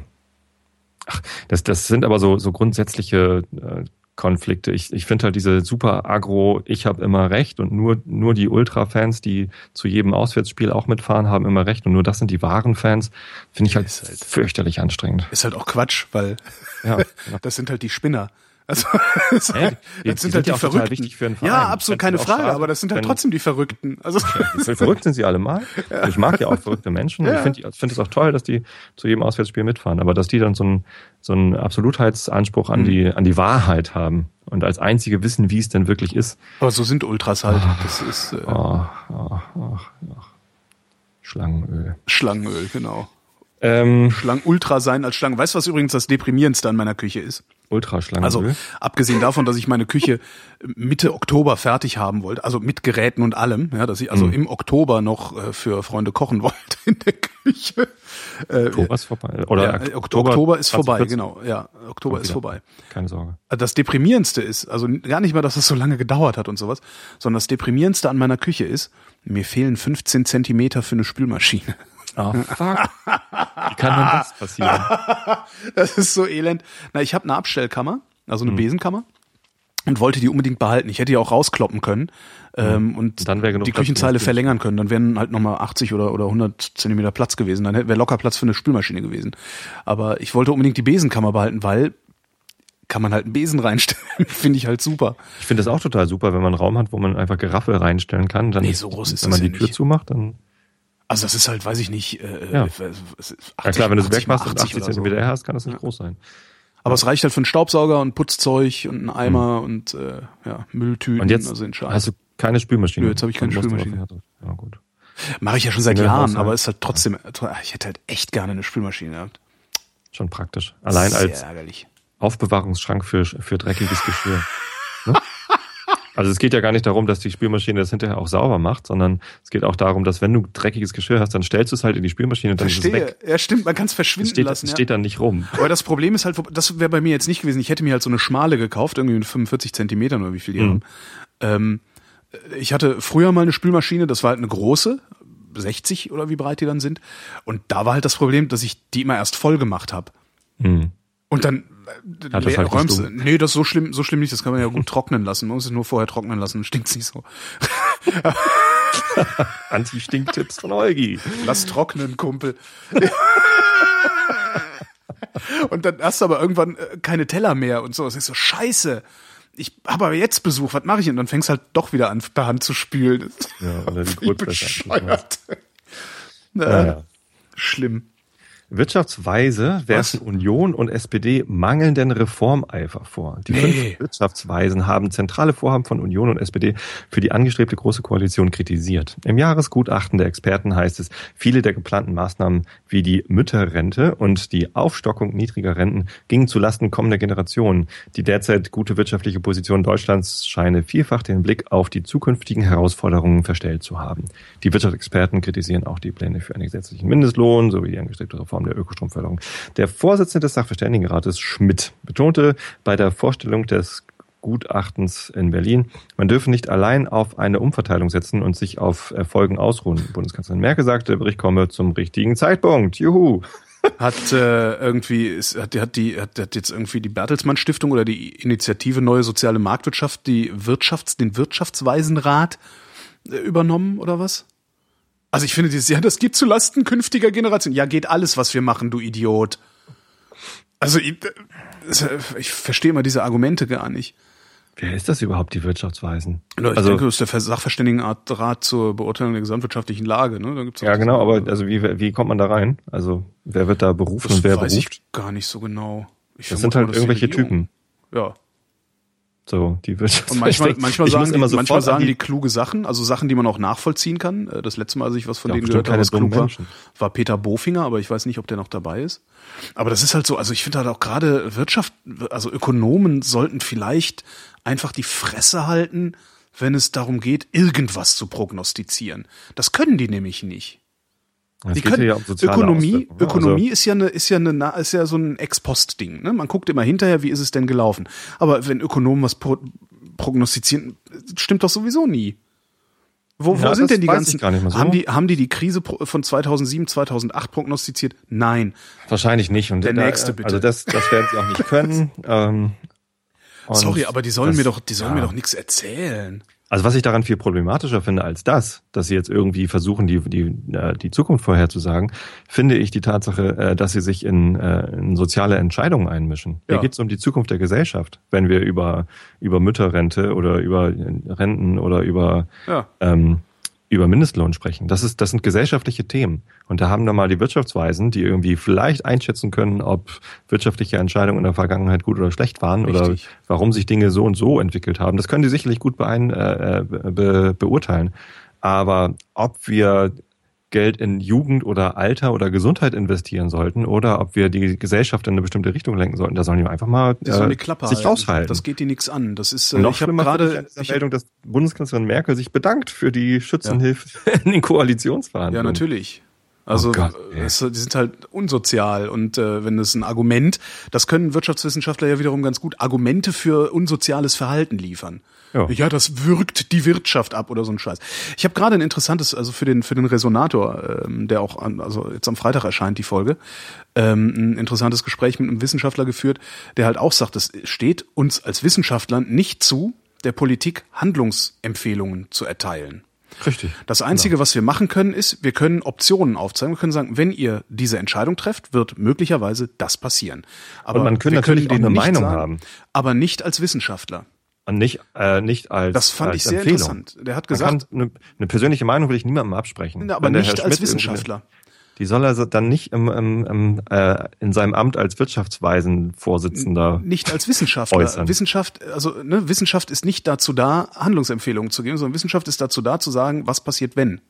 Ach, das, das sind aber so, so grundsätzliche äh, Konflikte. Ich, ich finde halt diese super Agro, ich habe immer recht und nur, nur die Ultra-Fans, die zu jedem Auswärtsspiel auch mitfahren, haben immer recht und nur das sind die wahren Fans, finde ich halt, halt, fürchterlich anstrengend. Ist halt auch Quatsch, weil ja, genau. das sind halt die Spinner. Also das, hey, die, das sind die halt die Verrückten. Wichtig für einen Verein. Ja, absolut keine Frage, schade, aber das sind halt trotzdem die Verrückten. Also ja, verrückt sind sie alle mal. Ja. Ich mag ja auch verrückte Menschen. Ja. Ich finde find es auch toll, dass die zu jedem Auswärtsspiel mitfahren, aber dass die dann so einen so einen Absolutheitsanspruch an mhm. die an die Wahrheit haben und als einzige wissen, wie es denn wirklich ist. Aber so sind Ultras halt. Das ist äh, oh, oh, oh, Schlangenöl. Schlangenöl, genau. Ähm, Schlangen Ultra sein als Schlangen. Weißt du, was übrigens das deprimierendste an meiner Küche ist? Ultraschlangen. Also abgesehen davon, dass ich meine Küche Mitte Oktober fertig haben wollte, also mit Geräten und allem, ja, dass ich also mhm. im Oktober noch äh, für Freunde kochen wollte in der Küche. Äh, Oktober ist vorbei. Oder ja, Oktober, Oktober ist vorbei, genau. Ja, Oktober ist vorbei. Keine Sorge. Das deprimierendste ist, also gar nicht mal, dass es so lange gedauert hat und sowas, sondern das deprimierendste an meiner Küche ist, mir fehlen 15 Zentimeter für eine Spülmaschine. Oh, fuck. Wie kann denn das passieren? das ist so elend. Na, ich habe eine Abstellkammer, also eine hm. Besenkammer und wollte die unbedingt behalten. Ich hätte die auch rauskloppen können ähm, hm. und dann die Küchenzeile verlängern können. Dann wären halt nochmal 80 oder, oder 100 Zentimeter Platz gewesen. Dann wäre locker Platz für eine Spülmaschine gewesen. Aber ich wollte unbedingt die Besenkammer behalten, weil kann man halt einen Besen reinstellen. finde ich halt super. Ich finde das auch total super, wenn man einen Raum hat, wo man einfach Geraffel reinstellen kann. Dann nee, so groß ist wenn man die Tür nicht. zumacht, dann also das ist halt, weiß ich nicht. Äh, ja. 80, ja klar, wenn du es wegmachst und 80 Zentimeter so. hast, kann das nicht ja. groß sein. Aber es reicht halt für einen Staubsauger und Putzzeug und einen Eimer mhm. und äh, ja, Mülltüten. Und jetzt also hast du keine Spülmaschine. Nö, jetzt habe ich keine Spülmaschine. Ja, gut. Mache ich ja schon seit Jahren, aber ist halt trotzdem, ich hätte halt echt gerne eine Spülmaschine gehabt. Schon praktisch. Allein Sehr als ärgerlich. Aufbewahrungsschrank für, für dreckiges Geschirr. Also es geht ja gar nicht darum, dass die Spülmaschine das hinterher auch sauber macht, sondern es geht auch darum, dass wenn du dreckiges Geschirr hast, dann stellst du es halt in die Spülmaschine und dann Verstehe. ist es weg. Ja, stimmt, man kann es verschwinden steht, lassen. Es ja. steht dann nicht rum. Aber das Problem ist halt, das wäre bei mir jetzt nicht gewesen. Ich hätte mir halt so eine schmale gekauft, irgendwie mit 45 Zentimetern oder wie viel die mhm. haben. Ähm, ich hatte früher mal eine Spülmaschine, das war halt eine große, 60 oder wie breit die dann sind. Und da war halt das Problem, dass ich die immer erst voll gemacht habe. Mhm. Und dann hat das halt räumst, Nee, das ist so schlimm, so schlimm nicht, das kann man ja gut trocknen lassen. Man muss es nur vorher trocknen lassen, stinkt's nicht so. Anti-Stinktipps von Eugi. Lass trocknen, Kumpel. und dann hast du aber irgendwann äh, keine Teller mehr und so. Das ist so scheiße. ich habe aber jetzt Besuch, was mache ich? Und dann fängst halt doch wieder an, per Hand zu spülen. Ja, oder die Wie bescheuert. Ja, ja. Schlimm. Wirtschaftsweise werfen Union und SPD mangelnden Reformeifer vor. Die Nee. fünf Wirtschaftsweisen haben zentrale Vorhaben von Union und SPD für die angestrebte Große Koalition kritisiert. Im Jahresgutachten der Experten heißt es, viele der geplanten Maßnahmen wie die Mütterrente und die Aufstockung niedriger Renten gingen zulasten kommender Generationen. Die derzeit gute wirtschaftliche Position Deutschlands scheine vielfach den Blick auf die zukünftigen Herausforderungen verstellt zu haben. Die Wirtschaftsexperten kritisieren auch die Pläne für einen gesetzlichen Mindestlohn sowie die angestrebte Reform der Ökostromförderung. Der Vorsitzende des Sachverständigenrates Schmidt betonte bei der Vorstellung des Gutachtens in Berlin, man dürfe nicht allein auf eine Umverteilung setzen und sich auf Erfolgen ausruhen. Bundeskanzlerin Merkel sagte, der Bericht komme zum richtigen Zeitpunkt. Juhu! Hat äh, irgendwie, ist, hat, die, hat, hat jetzt irgendwie die Bertelsmann Stiftung oder die Initiative Neue Soziale Marktwirtschaft die Wirtschafts-, den Wirtschaftsweisenrat äh, übernommen oder was? Also ich finde dieses, ja, das geht zu Lasten künftiger Generationen. Ja, geht alles, was wir machen, du Idiot. Also ich, äh, ich verstehe immer diese Argumente gar nicht. Wer ist das überhaupt, die Wirtschaftsweisen? Ich also, denke, das ist der Sachverständigenrat zur Beurteilung der gesamtwirtschaftlichen Lage. Ne? Da gibt's auch ja, genau, aber also wie, wie kommt man da rein? Also wer wird da berufen das und wer weiß beruft? ich gar nicht so genau. Ich Das sind halt die irgendwelche Typen. Ja. So, die Wirtschaftsweisen. Und manchmal, manchmal sagen, die, manchmal an sagen die- kluge Sachen, also Sachen, die man auch nachvollziehen kann. Äh, Das letzte Mal, als ich was von Ja, denen gehört habe, was klug war, war Peter Bofinger, aber ich weiß nicht, ob der noch dabei ist. Aber das ist halt so, also ich finde halt auch gerade Wirtschaft, also Ökonomen sollten vielleicht einfach die Fresse halten, wenn es darum geht, irgendwas zu prognostizieren. Das können die nämlich nicht. Die können, ja um Ökonomie, Auswirkungen, ne? Ökonomie ist ja eine, ist ja eine, ist ja so ein Ex-Post-Ding. Ne? Man guckt immer hinterher, wie ist es denn gelaufen. Aber wenn Ökonomen was pro, prognostizieren, stimmt doch sowieso nie. Wo, wo Ja, sind das denn die ganzen? so. Haben die, haben die die Krise von 2007, 2008 prognostiziert? Nein. Also, wahrscheinlich nicht. Und Der da- nächste bitte. Also das, das werden sie auch nicht können. ähm, und Sorry, aber die sollen das- mir doch, die sollen ja. mir doch nichts erzählen. Also was ich daran viel problematischer finde als das, dass sie jetzt irgendwie versuchen, die, die, äh, die Zukunft vorherzusagen, finde ich die Tatsache, äh, dass sie sich in, äh, in soziale Entscheidungen einmischen. Hier Ja. geht es um die Zukunft der Gesellschaft, wenn wir über, über Mütterrente oder über Renten oder über Ja. ähm, über Mindestlohn sprechen. Das ist, das sind gesellschaftliche Themen. Und da haben dann mal die Wirtschaftsweisen, die irgendwie vielleicht einschätzen können, ob wirtschaftliche Entscheidungen in der Vergangenheit gut oder schlecht waren Richtig. oder warum sich Dinge so und so entwickelt haben. Das können die sicherlich gut beein, äh, be, beurteilen. Aber ob wir Geld in Jugend oder Alter oder Gesundheit investieren sollten oder ob wir die Gesellschaft in eine bestimmte Richtung lenken sollten, da sollen die einfach mal Die äh, die sich halten. raushalten. Das geht die nichts an. Das ist, äh, noch ich habe gerade, ich, Meldung, dass Bundeskanzlerin Merkel sich bedankt für die Schützenhilfe in den Koalitionsverhandlungen. Ja, natürlich. Also Oh Gott, äh, es, die sind halt unsozial und äh, wenn es ein Argument, das können Wirtschaftswissenschaftler ja wiederum ganz gut Argumente für unsoziales Verhalten liefern. Ja. das wirkt die Wirtschaft ab oder so ein Scheiß. Ich habe gerade ein interessantes, also für den für den Resonator, ähm, der auch an, also jetzt am Freitag erscheint die Folge, ähm, ein interessantes Gespräch mit einem Wissenschaftler geführt, der halt auch sagt, es steht uns als Wissenschaftlern nicht zu, der Politik Handlungsempfehlungen zu erteilen. Richtig. Das Einzige, was wir machen können, ist, wir können Optionen aufzeigen. Wir können sagen, wenn ihr diese Entscheidung trefft, wird möglicherweise das passieren. Aber Und man könnte natürlich können auch eine Meinung sagen, haben. Aber nicht als Wissenschaftler. Und nicht, äh, nicht als Das fand als ich sehr Empfehlung. interessant. Der hat gesagt, kann, eine, eine persönliche Meinung will ich niemandem absprechen. na, aber nicht als Wissenschaftler. Die soll er dann nicht im, im, im, äh, in seinem Amt als Wirtschaftsweisenvorsitzender. Nicht als Wissenschaftler. Äußern. Wissenschaft, also ne, Wissenschaft ist nicht dazu da, Handlungsempfehlungen zu geben, sondern Wissenschaft ist dazu da, zu sagen, was passiert, wenn.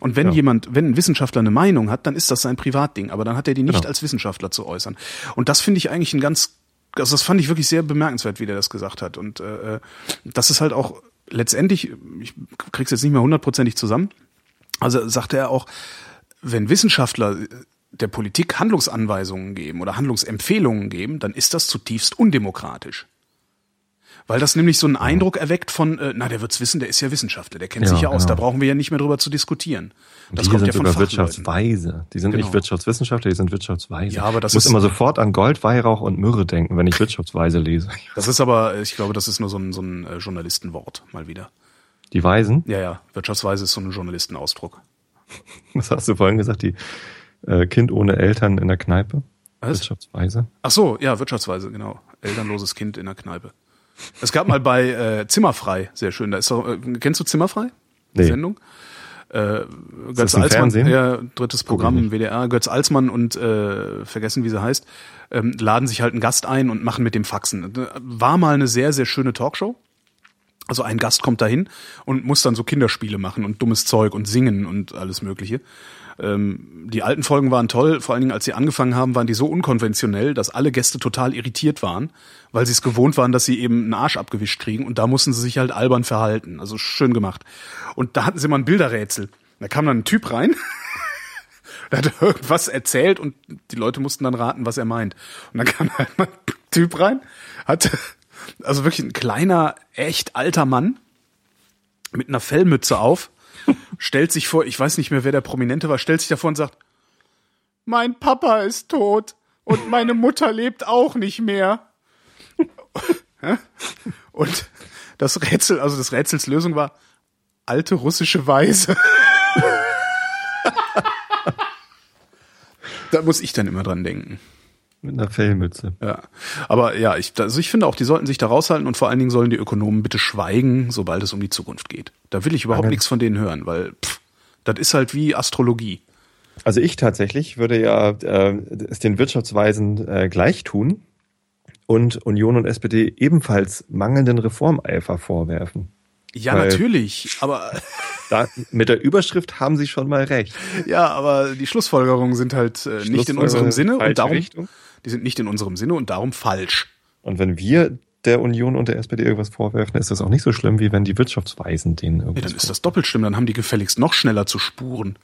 Und wenn Ja. jemand, wenn ein Wissenschaftler eine Meinung hat, dann ist das sein Privatding, aber dann hat er die nicht Genau. als Wissenschaftler zu äußern. Und das finde ich eigentlich ein ganz, also das fand ich wirklich sehr bemerkenswert, wie der das gesagt hat. Und äh, das ist halt auch letztendlich, ich krieg's jetzt nicht mehr hundertprozentig zusammen, also sagte er auch, wenn Wissenschaftler der Politik Handlungsanweisungen geben oder Handlungsempfehlungen geben, dann ist das zutiefst undemokratisch. Weil das nämlich so einen Eindruck erweckt von, äh, na, der wird's wissen, der ist ja Wissenschaftler, der kennt Ja, sich ja aus, genau. da brauchen wir ja nicht mehr drüber zu diskutieren. Das die kommt sind ja von sogar. Wirtschaftsweise. Die sind Genau. nicht Wirtschaftswissenschaftler, die sind Wirtschaftsweise. Ja, aber das ich muss ist- immer sofort an Gold, Weihrauch und Myrrhe denken, wenn ich Wirtschaftsweise lese. Das ist aber, äh, ich glaube, das ist nur so ein, so ein äh, Journalistenwort, mal wieder. Die Weisen, Ja, ja, Wirtschaftsweise ist so ein Journalistenausdruck. was hast du vorhin gesagt, die äh, Kind ohne Eltern in der Kneipe? Was? Wirtschaftsweise. Ach so, ja, Wirtschaftsweise, genau. Elternloses Kind in der Kneipe. Es gab mal bei äh, Zimmerfrei, sehr schön. Da ist doch, äh, kennst du Zimmerfrei? Die Nee. Sendung? Äh, Götz Alsmann, Fernsehen? ja, drittes Programm im WDR, Götz Alsmann und äh, vergessen, wie sie heißt, ähm, laden sich halt einen Gast ein und machen mit dem Faxen. War mal eine sehr, sehr schöne Talkshow. Also ein Gast kommt dahin und muss dann so Kinderspiele machen und dummes Zeug und singen und alles Mögliche. Ähm, die alten Folgen waren toll, vor allen Dingen als sie angefangen haben, waren die so unkonventionell, dass alle Gäste total irritiert waren, weil sie es gewohnt waren, dass sie eben einen Arsch abgewischt kriegen und da mussten sie sich halt albern verhalten. Also schön gemacht. Und da hatten sie mal ein Bilderrätsel. Da kam dann ein Typ rein, der hat irgendwas erzählt und die Leute mussten dann raten, was er meint. Und dann kam halt mal ein Typ rein, hatte also wirklich ein kleiner, echt alter Mann mit einer Fellmütze auf, stellt sich vor, ich weiß nicht mehr, wer der Prominente war, stellt sich davor und sagt, mein Papa ist tot und meine Mutter lebt auch nicht mehr. Und das Rätsel, also das Rätsels Lösung war alte russische Weise. da muss ich dann immer dran denken. Mit einer Fellmütze. Ja, aber ja, ich, also ich finde auch, die sollten sich da raushalten und vor allen Dingen sollen die Ökonomen bitte schweigen, sobald es um die Zukunft geht. Da will ich überhaupt Amen. nichts von denen hören, weil pff, das ist halt wie Astrologie. Also ich tatsächlich würde ja äh, es den Wirtschaftsweisen äh, gleich tun und Union und SPD ebenfalls mangelnden Reformeifer vorwerfen. Ja, Weil- natürlich, aber Da, mit der Überschrift haben sie schon mal recht. ja, aber die Schlussfolgerungen sind halt äh, nicht in unserem Sinne und darum Richtung. Die sind nicht in unserem Sinne und darum falsch. Und wenn wir der Union und der SPD irgendwas vorwerfen, ist das auch nicht so schlimm, wie wenn die Wirtschaftsweisen denen Ja, irgendwas dann ist das doppelt schlimm, dann haben die gefälligst noch schneller zu spuren.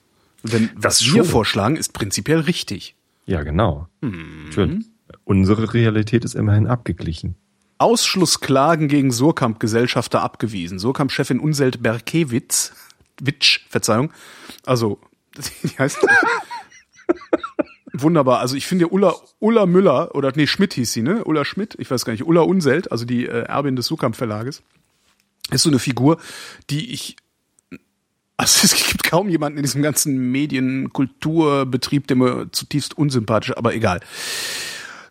Denn was Das wir schon. vorschlagen, ist prinzipiell richtig. Ja, genau. Schön. Unsere Realität ist immerhin abgeglichen. Ausschlussklagen gegen Surkamp-Gesellschafter abgewiesen. Surkamp-Chefin Unselt Berkewitz, Witsch, Verzeihung, also, die heißt, wunderbar, also ich finde Ulla, Ulla Müller, oder nee, Schmidt hieß sie, ne? Ulla Schmidt, ich weiß gar nicht, Ulla Unselt, also die äh, Erbin des Surkamp-Verlages, ist so eine Figur, die ich also es gibt kaum jemanden in diesem ganzen Medien-Kulturbetrieb, der mir zutiefst unsympathisch, aber egal.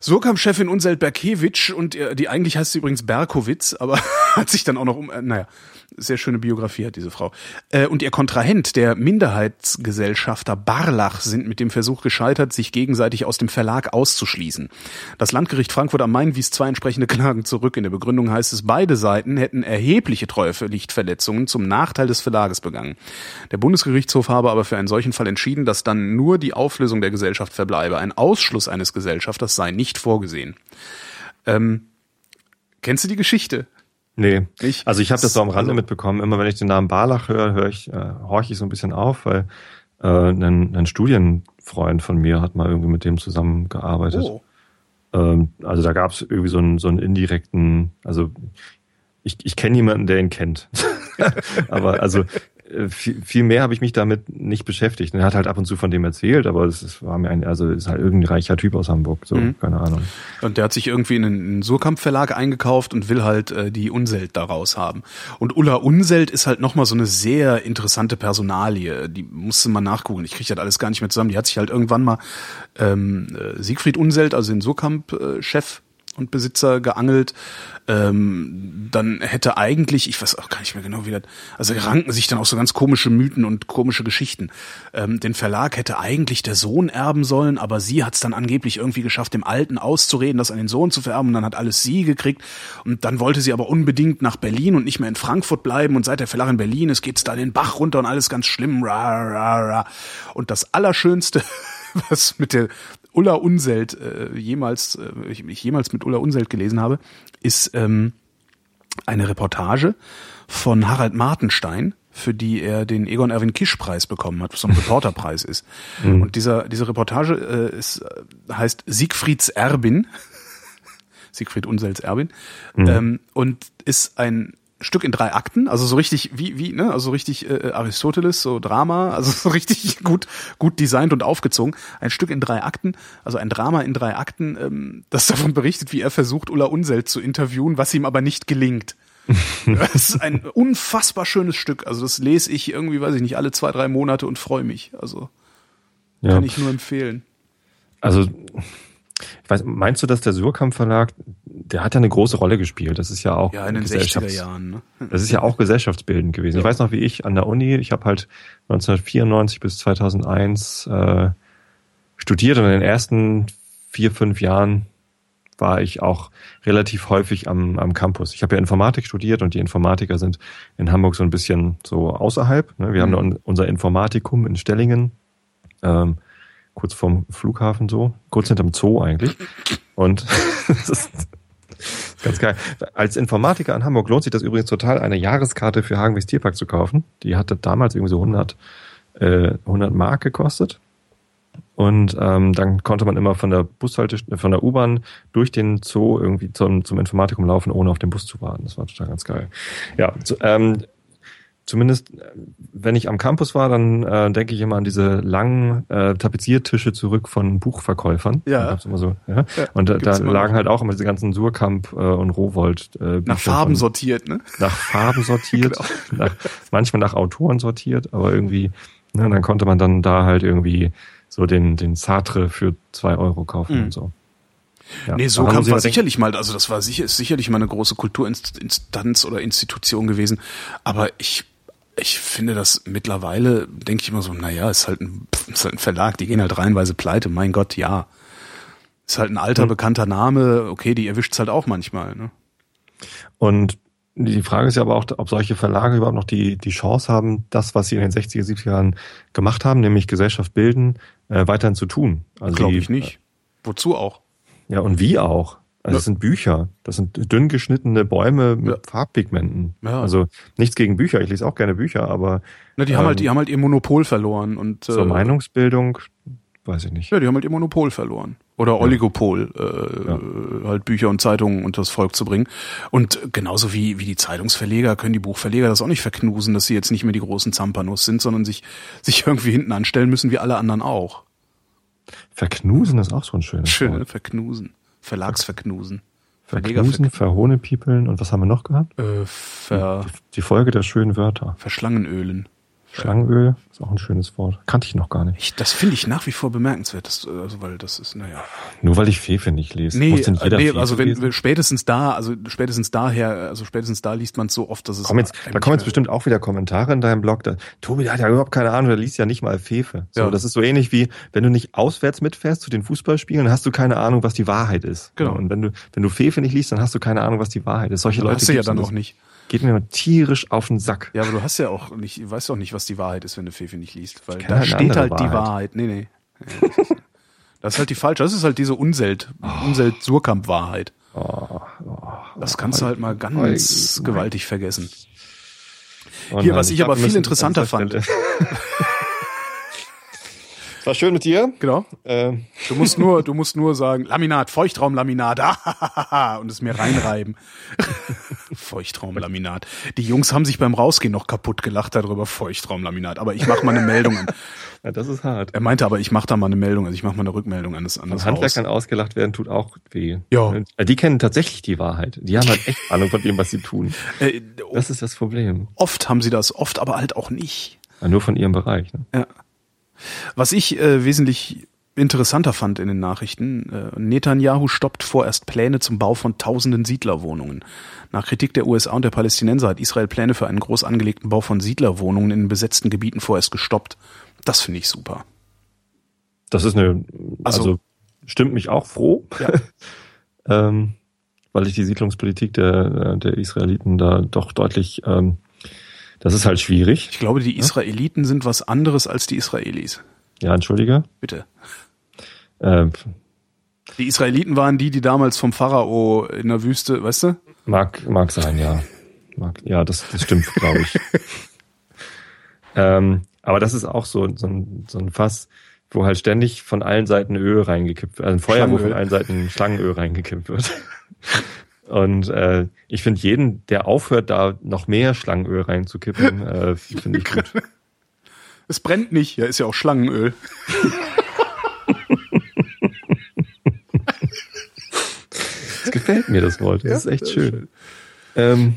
Surkamp-Chefin Unselt Berkewitsch und äh, die eigentlich heißt sie übrigens Berkowitz, aber hat sich dann auch noch um, äh, naja, sehr schöne Biografie hat diese Frau. Äh, und ihr Kontrahent, der Minderheitsgesellschafter Barlach, sind mit dem Versuch gescheitert, sich gegenseitig aus dem Verlag auszuschließen. Das Landgericht Frankfurt am Main wies zwei entsprechende Klagen zurück. In der Begründung heißt es, beide Seiten hätten erhebliche Treuepflichtverletzungen zum Nachteil des Verlages begangen. Der Bundesgerichtshof habe aber für einen solchen Fall entschieden, dass dann nur die Auflösung der Gesellschaft verbleibe. Ein Ausschluss eines Gesellschafters sei nicht vorgesehen. Ähm, kennst du die Geschichte? Nee. Ich- also ich habe das so am Rande also- mitbekommen. Immer wenn ich den Namen Barlach höre, höre ich, äh, horche ich so ein bisschen auf, weil äh, ein, ein Studienfreund von mir hat mal irgendwie mit dem zusammengearbeitet. Oh. Ähm, also da gab es irgendwie so einen, so einen indirekten, also ich, ich kenne jemanden, der ihn kennt. aber also viel, viel mehr habe ich mich damit nicht beschäftigt. Er hat halt ab und zu von dem erzählt, aber es war mir ein, also ist halt irgendein reicher Typ aus Hamburg, so, Mhm. keine Ahnung. Und der hat sich irgendwie in einen Surkamp-Verlag eingekauft und will halt äh, die Unselt daraus haben. Und Ulla Unselt ist halt nochmal so eine sehr interessante Personalie. Die musste man nachgucken. Ich kriege das alles gar nicht mehr zusammen. Die hat sich halt irgendwann mal ähm, äh, Siegfried Unselt, also den Surkamp-Chef und Besitzer geangelt. Ähm, dann hätte eigentlich, ich weiß auch gar nicht mehr genau, wie das, also ranken sich dann auch so ganz komische Mythen und komische Geschichten. Ähm, den Verlag hätte eigentlich der Sohn erben sollen, aber sie hat es dann angeblich irgendwie geschafft, dem Alten auszureden, das an den Sohn zu vererben und dann hat alles sie gekriegt und dann wollte sie aber unbedingt nach Berlin und nicht mehr in Frankfurt bleiben und seit der Verlag in Berlin ist, geht's da den Bach runter und alles ganz schlimm. Ra, ra, ra. Und das Allerschönste, was mit der Ulla Unselt äh, jemals, äh, ich, ich jemals mit Ulla Unselt gelesen habe, ist ähm, eine Reportage von Harald Martenstein, für die er den Egon Erwin Kisch Preis bekommen hat, was so ein Reporterpreis ist. Und dieser diese Reportage äh, ist, äh, heißt Siegfrieds Erbin, Siegfried Unselts Erbin, ähm, und ist ein Stück in drei Akten, also so richtig wie wie ne, also richtig äh, Aristoteles, so Drama, also so richtig gut gut designt und aufgezogen. Ein Stück in drei Akten, also ein Drama in drei Akten, ähm, das davon berichtet, wie er versucht Ulla Unselt zu interviewen, was ihm aber nicht gelingt. Das ist ein unfassbar schönes Stück. Also das lese ich irgendwie, weiß ich nicht, alle zwei, drei Monate und freue mich. Also Ja. kann ich nur empfehlen. Also, ich weiß, meinst du, dass der Surkamp Verlag der hat ja eine große Rolle gespielt. Das ist ja auch Ja, in den 60er Jahren. Ne? Das ist ja auch gesellschaftsbildend gewesen. Ich weiß noch, wie ich an der Uni, ich habe halt 1994 bis 2001 äh, studiert und in den ersten vier, fünf Jahren war ich auch relativ häufig am, am Campus. Ich habe ja Informatik studiert und die Informatiker sind in Hamburg so ein bisschen so außerhalb. Ne? Wir Mhm. haben unser Informatikum in Stellingen, ähm, kurz vorm Flughafen so, kurz hinterm Zoo eigentlich. Und das ist ganz geil. Als Informatiker in Hamburg lohnt sich das übrigens total, eine Jahreskarte für Hagenwegs Tierpark zu kaufen. Die hatte damals irgendwie so 100, äh, 100 Mark gekostet. Und ähm, dann konnte man immer von der Bushalte, von der U-Bahn durch den Zoo irgendwie zum, zum Informatikum laufen, ohne auf den Bus zu warten. Das war total ganz geil. Ja, zu, ähm, zumindest äh, wenn ich am Campus war, dann äh, denke ich immer an diese langen äh, Tapeziertische zurück von Buchverkäufern. Ja. Da so, ja. Ja, Und da, da immer lagen halt auch immer diese ganzen Surkamp äh, und Rowold äh, Nach Farben von- sortiert, ne? nach Farben sortiert, Genau. nach, manchmal nach Autoren sortiert, aber irgendwie, ne, dann konnte man dann da halt irgendwie so den, den Sartre für zwei Euro kaufen Mhm. und so. Ja. Nee, so kam war denken, sicherlich mal, also das war sicher, ist sicherlich mal eine große Kulturinstanz oder Institution gewesen. Aber ich, ich finde das mittlerweile, denke ich immer so, naja, ist halt ein, ist halt ein Verlag, die gehen halt reihenweise pleite, mein Gott, ja. Ist halt ein alter, Hm. bekannter Name, okay, die erwischt's halt auch manchmal, ne? Und die Frage ist ja aber auch, ob solche Verlage überhaupt noch die, die Chance haben, das, was sie in den 60er, 70er Jahren gemacht haben, nämlich Gesellschaft bilden, äh, weiterhin zu tun. Also Glaube ich nicht. Wozu auch? Ja, und wie auch? Also das sind Bücher. Das sind dünn geschnittene Bäume mit Ja. Farbpigmenten. Ja. Also nichts gegen Bücher. Ich lese auch gerne Bücher, aber Na, die haben Ähm, halt, die haben halt ihr Monopol verloren und zur äh, Meinungsbildung, weiß ich nicht. Ja, die haben halt ihr Monopol verloren. Oder Oligopol, äh, halt Bücher und Zeitungen unter das Volk zu bringen. Und genauso wie, wie die Zeitungsverleger können die Buchverleger das auch nicht verknusen, dass sie jetzt nicht mehr die großen Zampanos sind, sondern sich, sich irgendwie hinten anstellen müssen, wie alle anderen auch. Verknusen ist auch so ein schönes Schön, Wort. Verknusen. Verlagsverknusen. Verknusen, verhohnepiepeln und was haben wir noch gehabt? Äh, ver, Die Folge der schönen Wörter. Verschlangenölen. Schlangenöl ist auch ein schönes Wort. Kannte ich noch gar nicht. Ich, das finde ich nach wie vor bemerkenswert, das, also, weil das ist, naja. Nur weil ich Fefe nicht lese. Nee, Muss denn jeder nee Fefe also wenn, lesen? spätestens da, also spätestens daher, also spätestens da liest man es so oft, dass es Komm jetzt, da kommen jetzt bestimmt auch wieder Kommentare in deinem Blog. Da, Tobi, der hat ja überhaupt keine Ahnung, der liest ja nicht mal Fefe. So, Ja. Das ist so ähnlich wie, wenn du nicht auswärts mitfährst zu den Fußballspielen, dann hast du keine Ahnung, was die Wahrheit ist. Genau. Und wenn du, wenn du Fefe nicht liest, dann hast du keine Ahnung, was die Wahrheit ist. Solche Leute hast du ja dann auch nicht. Geht mir tierisch auf den Sack. Ja, aber du hast ja auch nicht, weißt auch nicht, was die Wahrheit ist, wenn du Fefe nicht liest, weil da halt steht halt die Wahrheit. Wahrheit. Nee, nee. Das, ist, halt die falsche, das ist halt diese Unselt, Unselt-Surkamp-Wahrheit. Oh, Das kannst du halt mal ganz gewaltig vergessen. Oh Hier, was ich aber viel interessanter Es war schön mit dir. Genau. Ähm, Du musst nur, du musst nur sagen, Laminat, Feuchtraumlaminat, ah, und es mir reinreiben. Feuchtraumlaminat. Die Jungs haben sich beim Rausgehen noch kaputt gelacht darüber, Feuchtraumlaminat. Aber ich mache mal eine Meldung an. ja, das ist hart. Er meinte aber, ich mache da mal eine Meldung, also ich mache mal eine Rückmeldung an das, an Von das Haus. Handwerkern ausgelacht werden tut auch weh. Ja. Äh, Die kennen tatsächlich die Wahrheit. Die haben halt echt Ahnung von dem, was sie tun. Äh, Das ist das Problem. oft haben sie das, oft aber halt auch nicht. Ja, nur von ihrem Bereich. Ne? Ja. Was ich äh, wesentlich interessanter fand in den Nachrichten, äh, Netanyahu stoppt vorerst Pläne zum Bau von tausenden Siedlerwohnungen. Nach Kritik der USA und der Palästinenser hat Israel Pläne für einen groß angelegten Bau von Siedlerwohnungen in besetzten Gebieten vorerst gestoppt. Das finde ich super. Das ist eine, also, Also- stimmt mich auch froh, Ja. ähm, weil ich die Siedlungspolitik der, der Israeliten da doch deutlich, ähm, das ist halt schwierig. Ich glaube, die Israeliten sind was anderes als die Israelis. Ja, entschuldige. Bitte. Äh, Die Israeliten waren die, die damals vom Pharao in der Wüste, weißt du? mag, mag sein, ja. Mag, ja, das, das stimmt, glaube ich. ähm, aber das ist auch so, so, ein, so ein Fass, wo halt ständig von allen Seiten Öl reingekippt wird. Also ein Feuer, wo von allen Seiten Schlangenöl reingekippt wird. Und äh, ich finde jeden, der aufhört, da noch mehr Schlangenöl reinzukippen, äh, finde ich gut. Es brennt nicht, ja, ist ja auch Schlangenöl. Das gefällt mir, das Wort. Das ist echt schön. Ähm,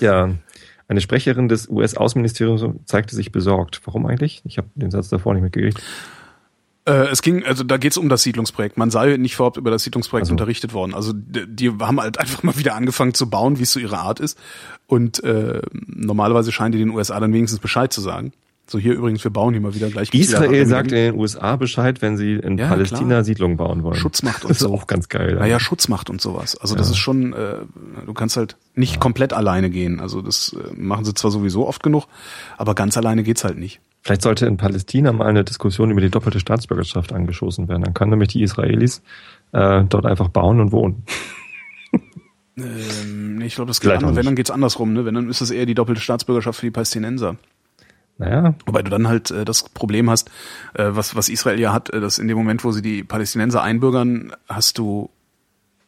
ja, eine Sprecherin des US-Außenministeriums zeigte sich besorgt. Warum eigentlich? Ich habe den Satz davor nicht mitgekriegt. Äh, es ging, also da geht es um das Siedlungsprojekt. Man sei nicht vorab über das Siedlungsprojekt Also. unterrichtet worden. Also die, die haben halt einfach mal wieder angefangen zu bauen, wie es so ihre Art ist. Und äh, normalerweise scheinen die den USA dann wenigstens Bescheid zu sagen. So hier übrigens, wir bauen hier mal wieder gleich. Israel sagt in den USA Bescheid, wenn sie in Ja, Palästina klar. Siedlungen bauen wollen. Schutzmacht und Das ist so. auch ganz geil. Naja, Schutzmacht und sowas. Also das ist schon, äh, du kannst halt nicht komplett alleine gehen. Also das äh, machen sie zwar sowieso oft genug, aber ganz alleine geht's halt nicht. Vielleicht sollte in Palästina mal eine Diskussion über die doppelte Staatsbürgerschaft angeschossen werden. Dann können nämlich die Israelis äh, dort einfach bauen und wohnen. Ähm, ich glaube, das geht Vielleicht auch an, wenn dann geht's andersrum. Ne? Wenn dann ist es eher die doppelte Staatsbürgerschaft für die Palästinenser. Naja, Wobei du dann halt äh, das Problem hast, äh, was, was Israel ja hat, äh, dass in dem Moment, wo sie die Palästinenser einbürgern, hast du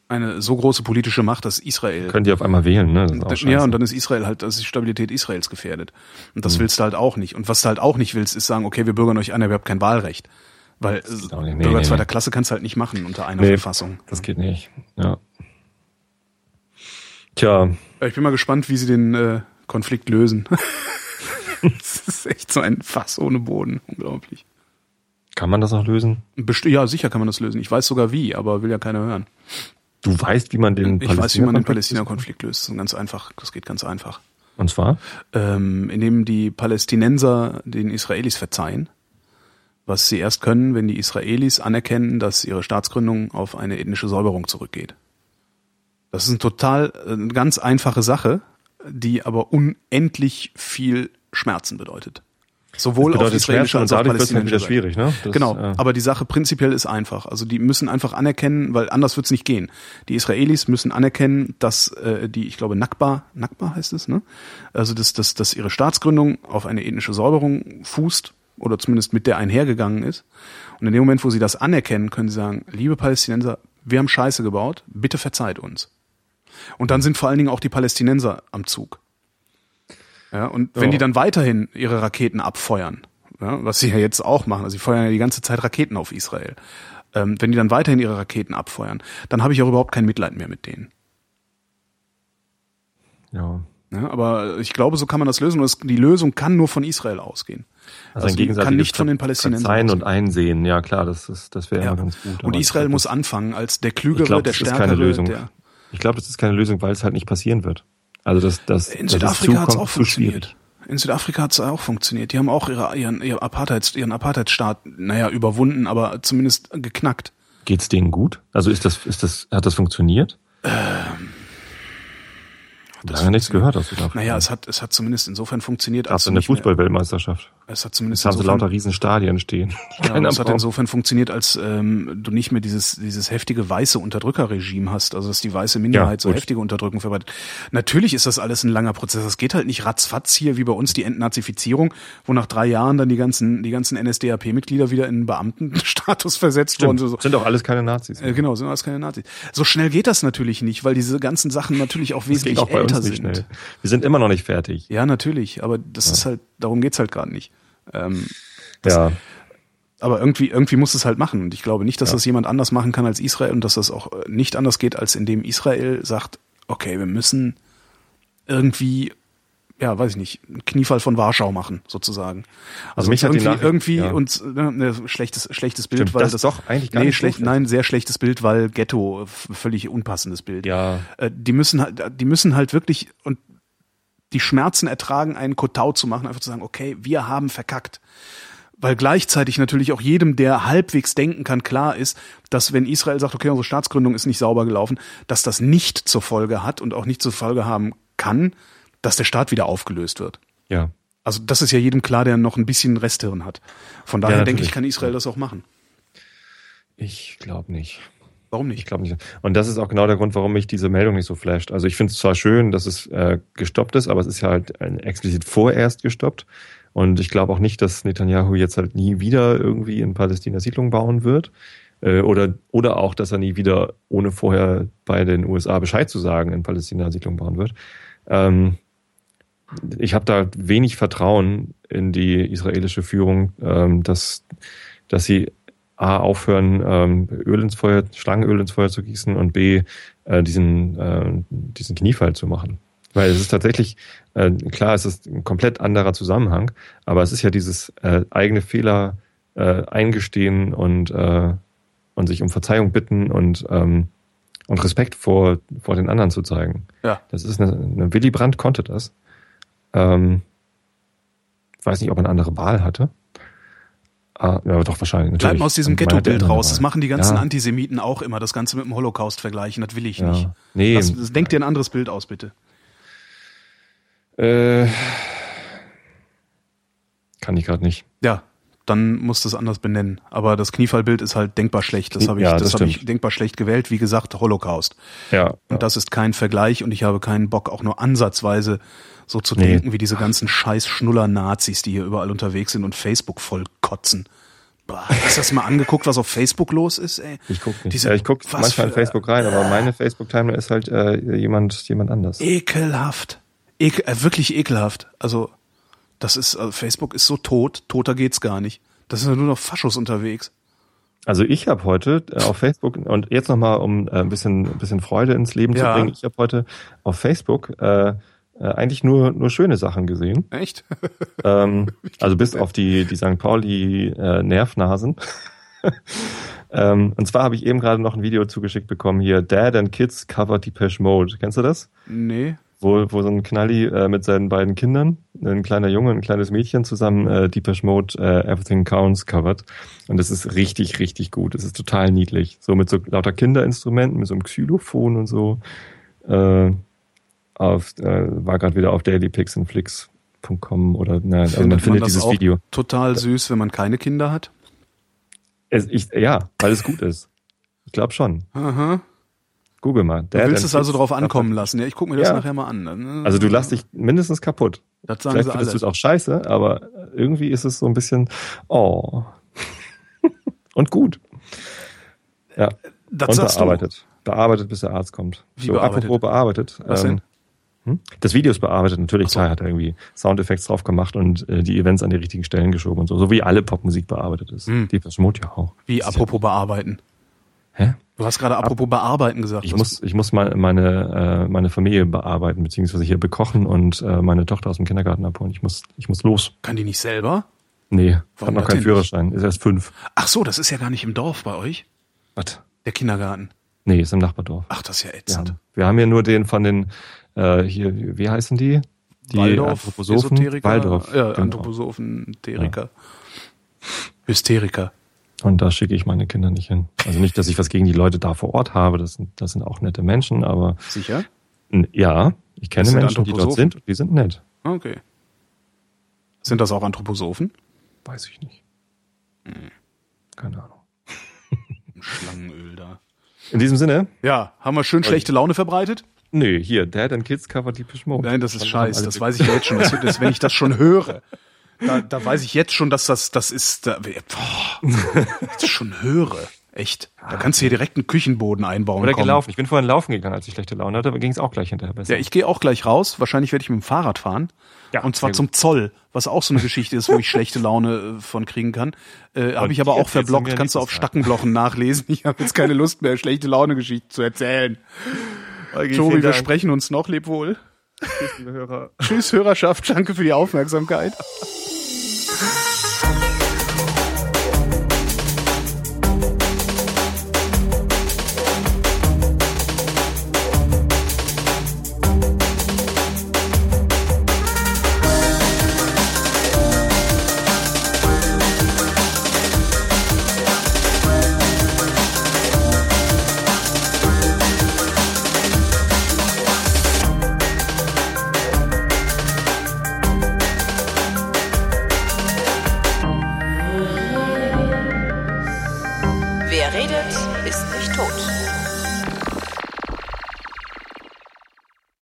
eine so große politische Macht, dass Israel können die auf einmal wählen, ne? Ja, und dann ist Israel halt, das ist die Stabilität Israels gefährdet. Und das willst du halt auch nicht. Und was du halt auch nicht willst, ist sagen, okay, wir bürgern euch aber ihr habt kein Wahlrecht. Weil. Nee, Bürger nee, zweiter nee. Klasse kannst du halt nicht machen unter einer Nee. Verfassung. Das geht nicht. Ja. Tja, Ja, Ich bin mal gespannt, wie sie den äh, Konflikt lösen. das ist echt so ein Fass ohne Boden. Unglaublich. kann man das noch lösen? Best ja, sicher kann man das lösen. Ich weiß sogar wie, aber will ja keiner hören. Du weißt, wie man den Ich weiß, wie man den Palästina-Konflikt- Palästina-Konflikt löst. Das ist ganz einfach. Das geht ganz einfach. Und zwar? ähm, indem die Palästinenser den Israelis verzeihen, was sie erst können, wenn die Israelis anerkennen, dass ihre Staatsgründung auf eine ethnische Säuberung zurückgeht. Das ist eine total äh, eine ganz einfache Sache, die aber unendlich viel Schmerzen bedeutet. Sowohl auf bedeutet Schmerzen israelischer als auch palästinensischer Seite. schwierig, ne? Das, genau, äh, aber die Sache prinzipiell ist einfach. Also die müssen einfach anerkennen, weil anders wird's nicht gehen. Die Israelis müssen anerkennen, dass äh, die, ich glaube, Nakba, Nakba heißt es, ne? Also dass, dass, dass ihre Staatsgründung auf eine ethnische Säuberung fußt oder zumindest mit der einhergegangen ist. Und in dem Moment, wo sie das anerkennen, können sie sagen, liebe Palästinenser, wir haben Scheiße gebaut, bitte verzeiht uns. Und dann sind vor allen Dingen auch die Palästinenser am Zug. Ja, und wenn Ja. die dann weiterhin ihre Raketen abfeuern, ja, was sie ja jetzt auch machen, also sie feuern ja die ganze Zeit Raketen auf Israel, ähm, wenn die dann weiterhin ihre Raketen abfeuern, dann habe ich auch überhaupt kein Mitleid mehr mit denen. ja. Ja, aber ich glaube, so kann man das lösen. Und es, die Lösung kann nur von Israel ausgehen. Also, Also ein kann nicht von den Palästinensern Verzeihen und ausgehen. einsehen, ja klar, das ist, das wäre Ja. immer ganz gut. Und Israel glaub, muss anfangen als der Ich Klügere, glaube, der das ist Stärkere. keine Lösung. Der, Ich glaube, das ist keine Lösung, weil es halt nicht passieren wird. Also das, das, in das Südafrika hat es auch funktioniert. In Südafrika hat es auch funktioniert. Die haben auch ihre, ihren, ihren, Apartheids, ihren Apartheidsstaat, naja, überwunden, aber zumindest geknackt. Geht's denen gut? Also ist das, ist das, hat das funktioniert? das Lange nichts gehört aus Südafrika. Naja, es hat, es hat zumindest insofern funktioniert, Gab als es du eine Fußball-Weltmeisterschaft. Es hat Jetzt zumindest haben sie lauter riesen Stadien stehen. Ja, keiner das hat insofern funktioniert, als ähm, du nicht mehr dieses, dieses heftige weiße Unterdrückerregime hast, also dass die weiße Minderheit so gut. heftige Unterdrückung verbreitet. Natürlich ist das alles ein langer Prozess. Das geht halt nicht ratzfatz hier wie bei uns die Entnazifizierung, wo nach drei Jahren dann die ganzen, die ganzen NSDAP-Mitglieder wieder in Beamtenstatus versetzt wurden. Stimmt. So, so. Sind doch alles keine Nazis. Äh, genau, sind alles keine Nazis. So schnell geht das natürlich nicht, weil diese ganzen Sachen natürlich auch wesentlich auch älter sind. schnell. Wir sind immer noch nicht fertig. Ja, natürlich, aber das ist halt, darum geht's halt gerade nicht. Ähm, ja. aber irgendwie, irgendwie muss es halt machen. Und ich glaube nicht, dass das jemand anders machen kann als Israel und dass das auch äh, nicht anders geht, als indem Israel sagt, okay, wir müssen irgendwie, ja, weiß ich nicht, einen Kniefall von Warschau machen, sozusagen. Also, mich hat irgendwie, Nachricht- irgendwie ja. uns, ne, ne, schlechtes, schlechtes Bild, Stimmt, weil das das, doch eigentlich gar nee, nicht schlecht, nein, sehr schlechtes Bild, weil Ghetto, f- völlig unpassendes Bild. Ja. Äh, die müssen halt, die müssen halt wirklich und die Schmerzen ertragen, einen Kotau zu machen, einfach zu sagen, okay, wir haben verkackt. Weil gleichzeitig natürlich auch jedem, der halbwegs denken kann, klar ist, dass wenn Israel sagt, okay, unsere Staatsgründung ist nicht sauber gelaufen, dass das nicht zur Folge hat und auch nicht zur Folge haben kann, dass der Staat wieder aufgelöst wird. Ja. Also das ist ja jedem klar, der noch ein bisschen Resthirn hat. Von daher Ja, denke ich, kann Israel das auch machen. Ich glaube nicht. Warum Ich nicht? glaube nicht. Und das ist auch genau der Grund, warum mich diese Meldung nicht so flasht. Also ich finde es zwar schön, dass es äh, gestoppt ist, aber es ist ja halt äh, explizit vorerst gestoppt. Und ich glaube auch nicht, dass Netanyahu jetzt halt nie wieder irgendwie in Palästina Siedlungen bauen wird. Äh, oder, oder auch, dass er nie wieder, ohne vorher bei den USA Bescheid zu sagen, in Palästina Siedlungen bauen wird. Ähm, ich habe da wenig Vertrauen in die israelische Führung, ähm, dass, dass sie A, aufhören, ähm, Öl ins Feuer, Schlangenöl ins Feuer zu gießen und B, äh, diesen, äh, diesen Kniefall zu machen. Weil es ist tatsächlich, äh, klar, es ist ein komplett anderer Zusammenhang, aber es ist ja dieses äh, eigene Fehler äh, eingestehen und, äh, und sich um Verzeihung bitten und, ähm, und Respekt vor, vor den anderen zu zeigen. Ja. Das ist eine, eine Willy Brandt konnte das. Ähm, weiß nicht, ob er eine andere Wahl hatte. Ah, ja, doch wahrscheinlich. Natürlich. mal aus diesem Ghetto-Bild raus. Das machen die ganzen Ja. Antisemiten auch immer, das Ganze mit dem Holocaust vergleichen. Das will ich Ja. nicht. Nee, Lass, denk dir ein anderes Bild aus, bitte. äh, kann ich gerade nicht. Ja, dann musst du es anders benennen. Aber das Kniefallbild ist halt denkbar schlecht. Das habe ich, Ja, das das habe ich denkbar schlecht gewählt. Wie gesagt, Holocaust. Ja, Und das ist kein Vergleich und ich habe keinen Bock, auch nur ansatzweise so zu Nee. denken wie diese ganzen scheiß Schnuller-Nazis, die hier überall unterwegs sind und Facebook voll kotzen. Boah, hast du das mal angeguckt, was auf Facebook los ist, ey? ich gucke nicht. Diese- ja, ich gucke was manchmal in Facebook rein, aber meine Facebook-Timeline ist halt äh, jemand, jemand anders. Ekelhaft. Ekel, äh, wirklich ekelhaft. Also, das ist, also Facebook ist so tot, toter geht's gar nicht. Das sind ja nur noch Faschos unterwegs. Also ich habe heute äh, auf Facebook und jetzt nochmal, um äh, ein bisschen, ein bisschen Freude ins Leben Ja. zu bringen, ich habe heute auf Facebook äh, äh, eigentlich nur, nur schöne Sachen gesehen. Echt? Ähm, also bis auf die, die St. Pauli äh, Nervnasen. ähm, und zwar habe ich eben gerade noch ein Video zugeschickt bekommen hier, Dad and Kids cover Depeche Mode. Kennst du das? Nee. Wo, wo so ein Knalli äh, mit seinen beiden Kindern, ein kleiner Junge und ein kleines Mädchen zusammen äh, Depeche Mode äh, Everything Counts covert. Und das ist richtig, richtig gut. Es ist total niedlich. So mit so lauter Kinderinstrumenten, mit so einem Xylophon und so. Äh, auf, äh, war gerade wieder auf dailypixandflix.com oder na, also man findet das dieses auch Video. total süß, wenn man keine Kinder hat? Es, ich, ja, weil es gut ist. Ich glaube schon. Aha. Google mal. Du Dad willst and es also drauf ankommen lassen. Ja, ich gucke mir das Ja. nachher mal an. Äh, Also du lachst dich mindestens kaputt. Das sagen Vielleicht sie findest du es auch scheiße, aber irgendwie ist es so ein bisschen, oh. Und gut. Ja, Das und sagst du. bearbeitet. Bearbeitet, bis der Arzt kommt. Wie so, bearbeitet? apropos bearbeitet. Was denn? hm? Das Video ist bearbeitet, natürlich, so. klar, hat er irgendwie Soundeffekte drauf gemacht und äh, die Events an die richtigen Stellen geschoben und so, so wie alle Popmusik bearbeitet ist. Hm. Die Verschmut ja auch. Wie, apropos bearbeiten. Ja, hä? Du hast gerade apropos bearbeiten gesagt. Ich muss, ich muss mal meine, äh, meine Familie bearbeiten, beziehungsweise hier bekochen und äh, meine Tochter aus dem Kindergarten abholen. Ich muss, ich muss los. Kann die nicht selber? Nee, hat Warum noch das keinen Führerschein. Ist erst fünf. Ach so, das ist ja gar nicht im Dorf bei euch. Was? Der Kindergarten. Nee, ist im Nachbardorf. Ach, das ist ja ätzend. haben, wir haben hier nur den von den, äh, hier, wie heißen die? Die Waldorf, Anthroposophen? Waldorf. Ja, genau. Anthroposophen, Teriker. Hysteriker. Und da schicke ich meine Kinder nicht hin. Also nicht, dass ich was gegen die Leute da vor Ort habe. Das sind, das sind auch nette Menschen, aber Sicher? ja, ich kenne Menschen, die dort sind und die sind nett. Okay. Sind das auch Anthroposophen? Weiß ich nicht. Keine Ahnung. Schlangenöl da. In diesem Sinne, Ja, haben wir schön schlechte Laune verbreitet? nö, hier, Dad and Kids cover Deepish Mode. Nein, das ist Dann scheiß. haben alle Das weiß ich ja jetzt schon. Das, das, wenn ich das schon höre, da, da weiß ich jetzt schon, dass das, das ist, da, boah, das schon höre. Echt. Da kannst du hier direkt einen Küchenboden einbauen. Oder komm. gelaufen. Ich bin vorhin laufen gegangen, als ich schlechte Laune hatte, aber ging es auch gleich hinterher besser. Ja, ich gehe auch gleich raus. Wahrscheinlich werde ich mit dem Fahrrad fahren. Ja, und zwar zum Zoll, was auch so eine Geschichte ist, wo ich schlechte Laune äh, von kriegen kann. Äh, habe ich aber auch verblockt. Kannst du auf. Stackenblochen nachlesen. Ich habe jetzt keine Lust mehr, schlechte Laune-Geschichten zu erzählen. Tobi, wir sprechen uns noch. Leb wohl. Liebe Hörer. Tschüss, Hörerschaft. Danke für die Aufmerksamkeit.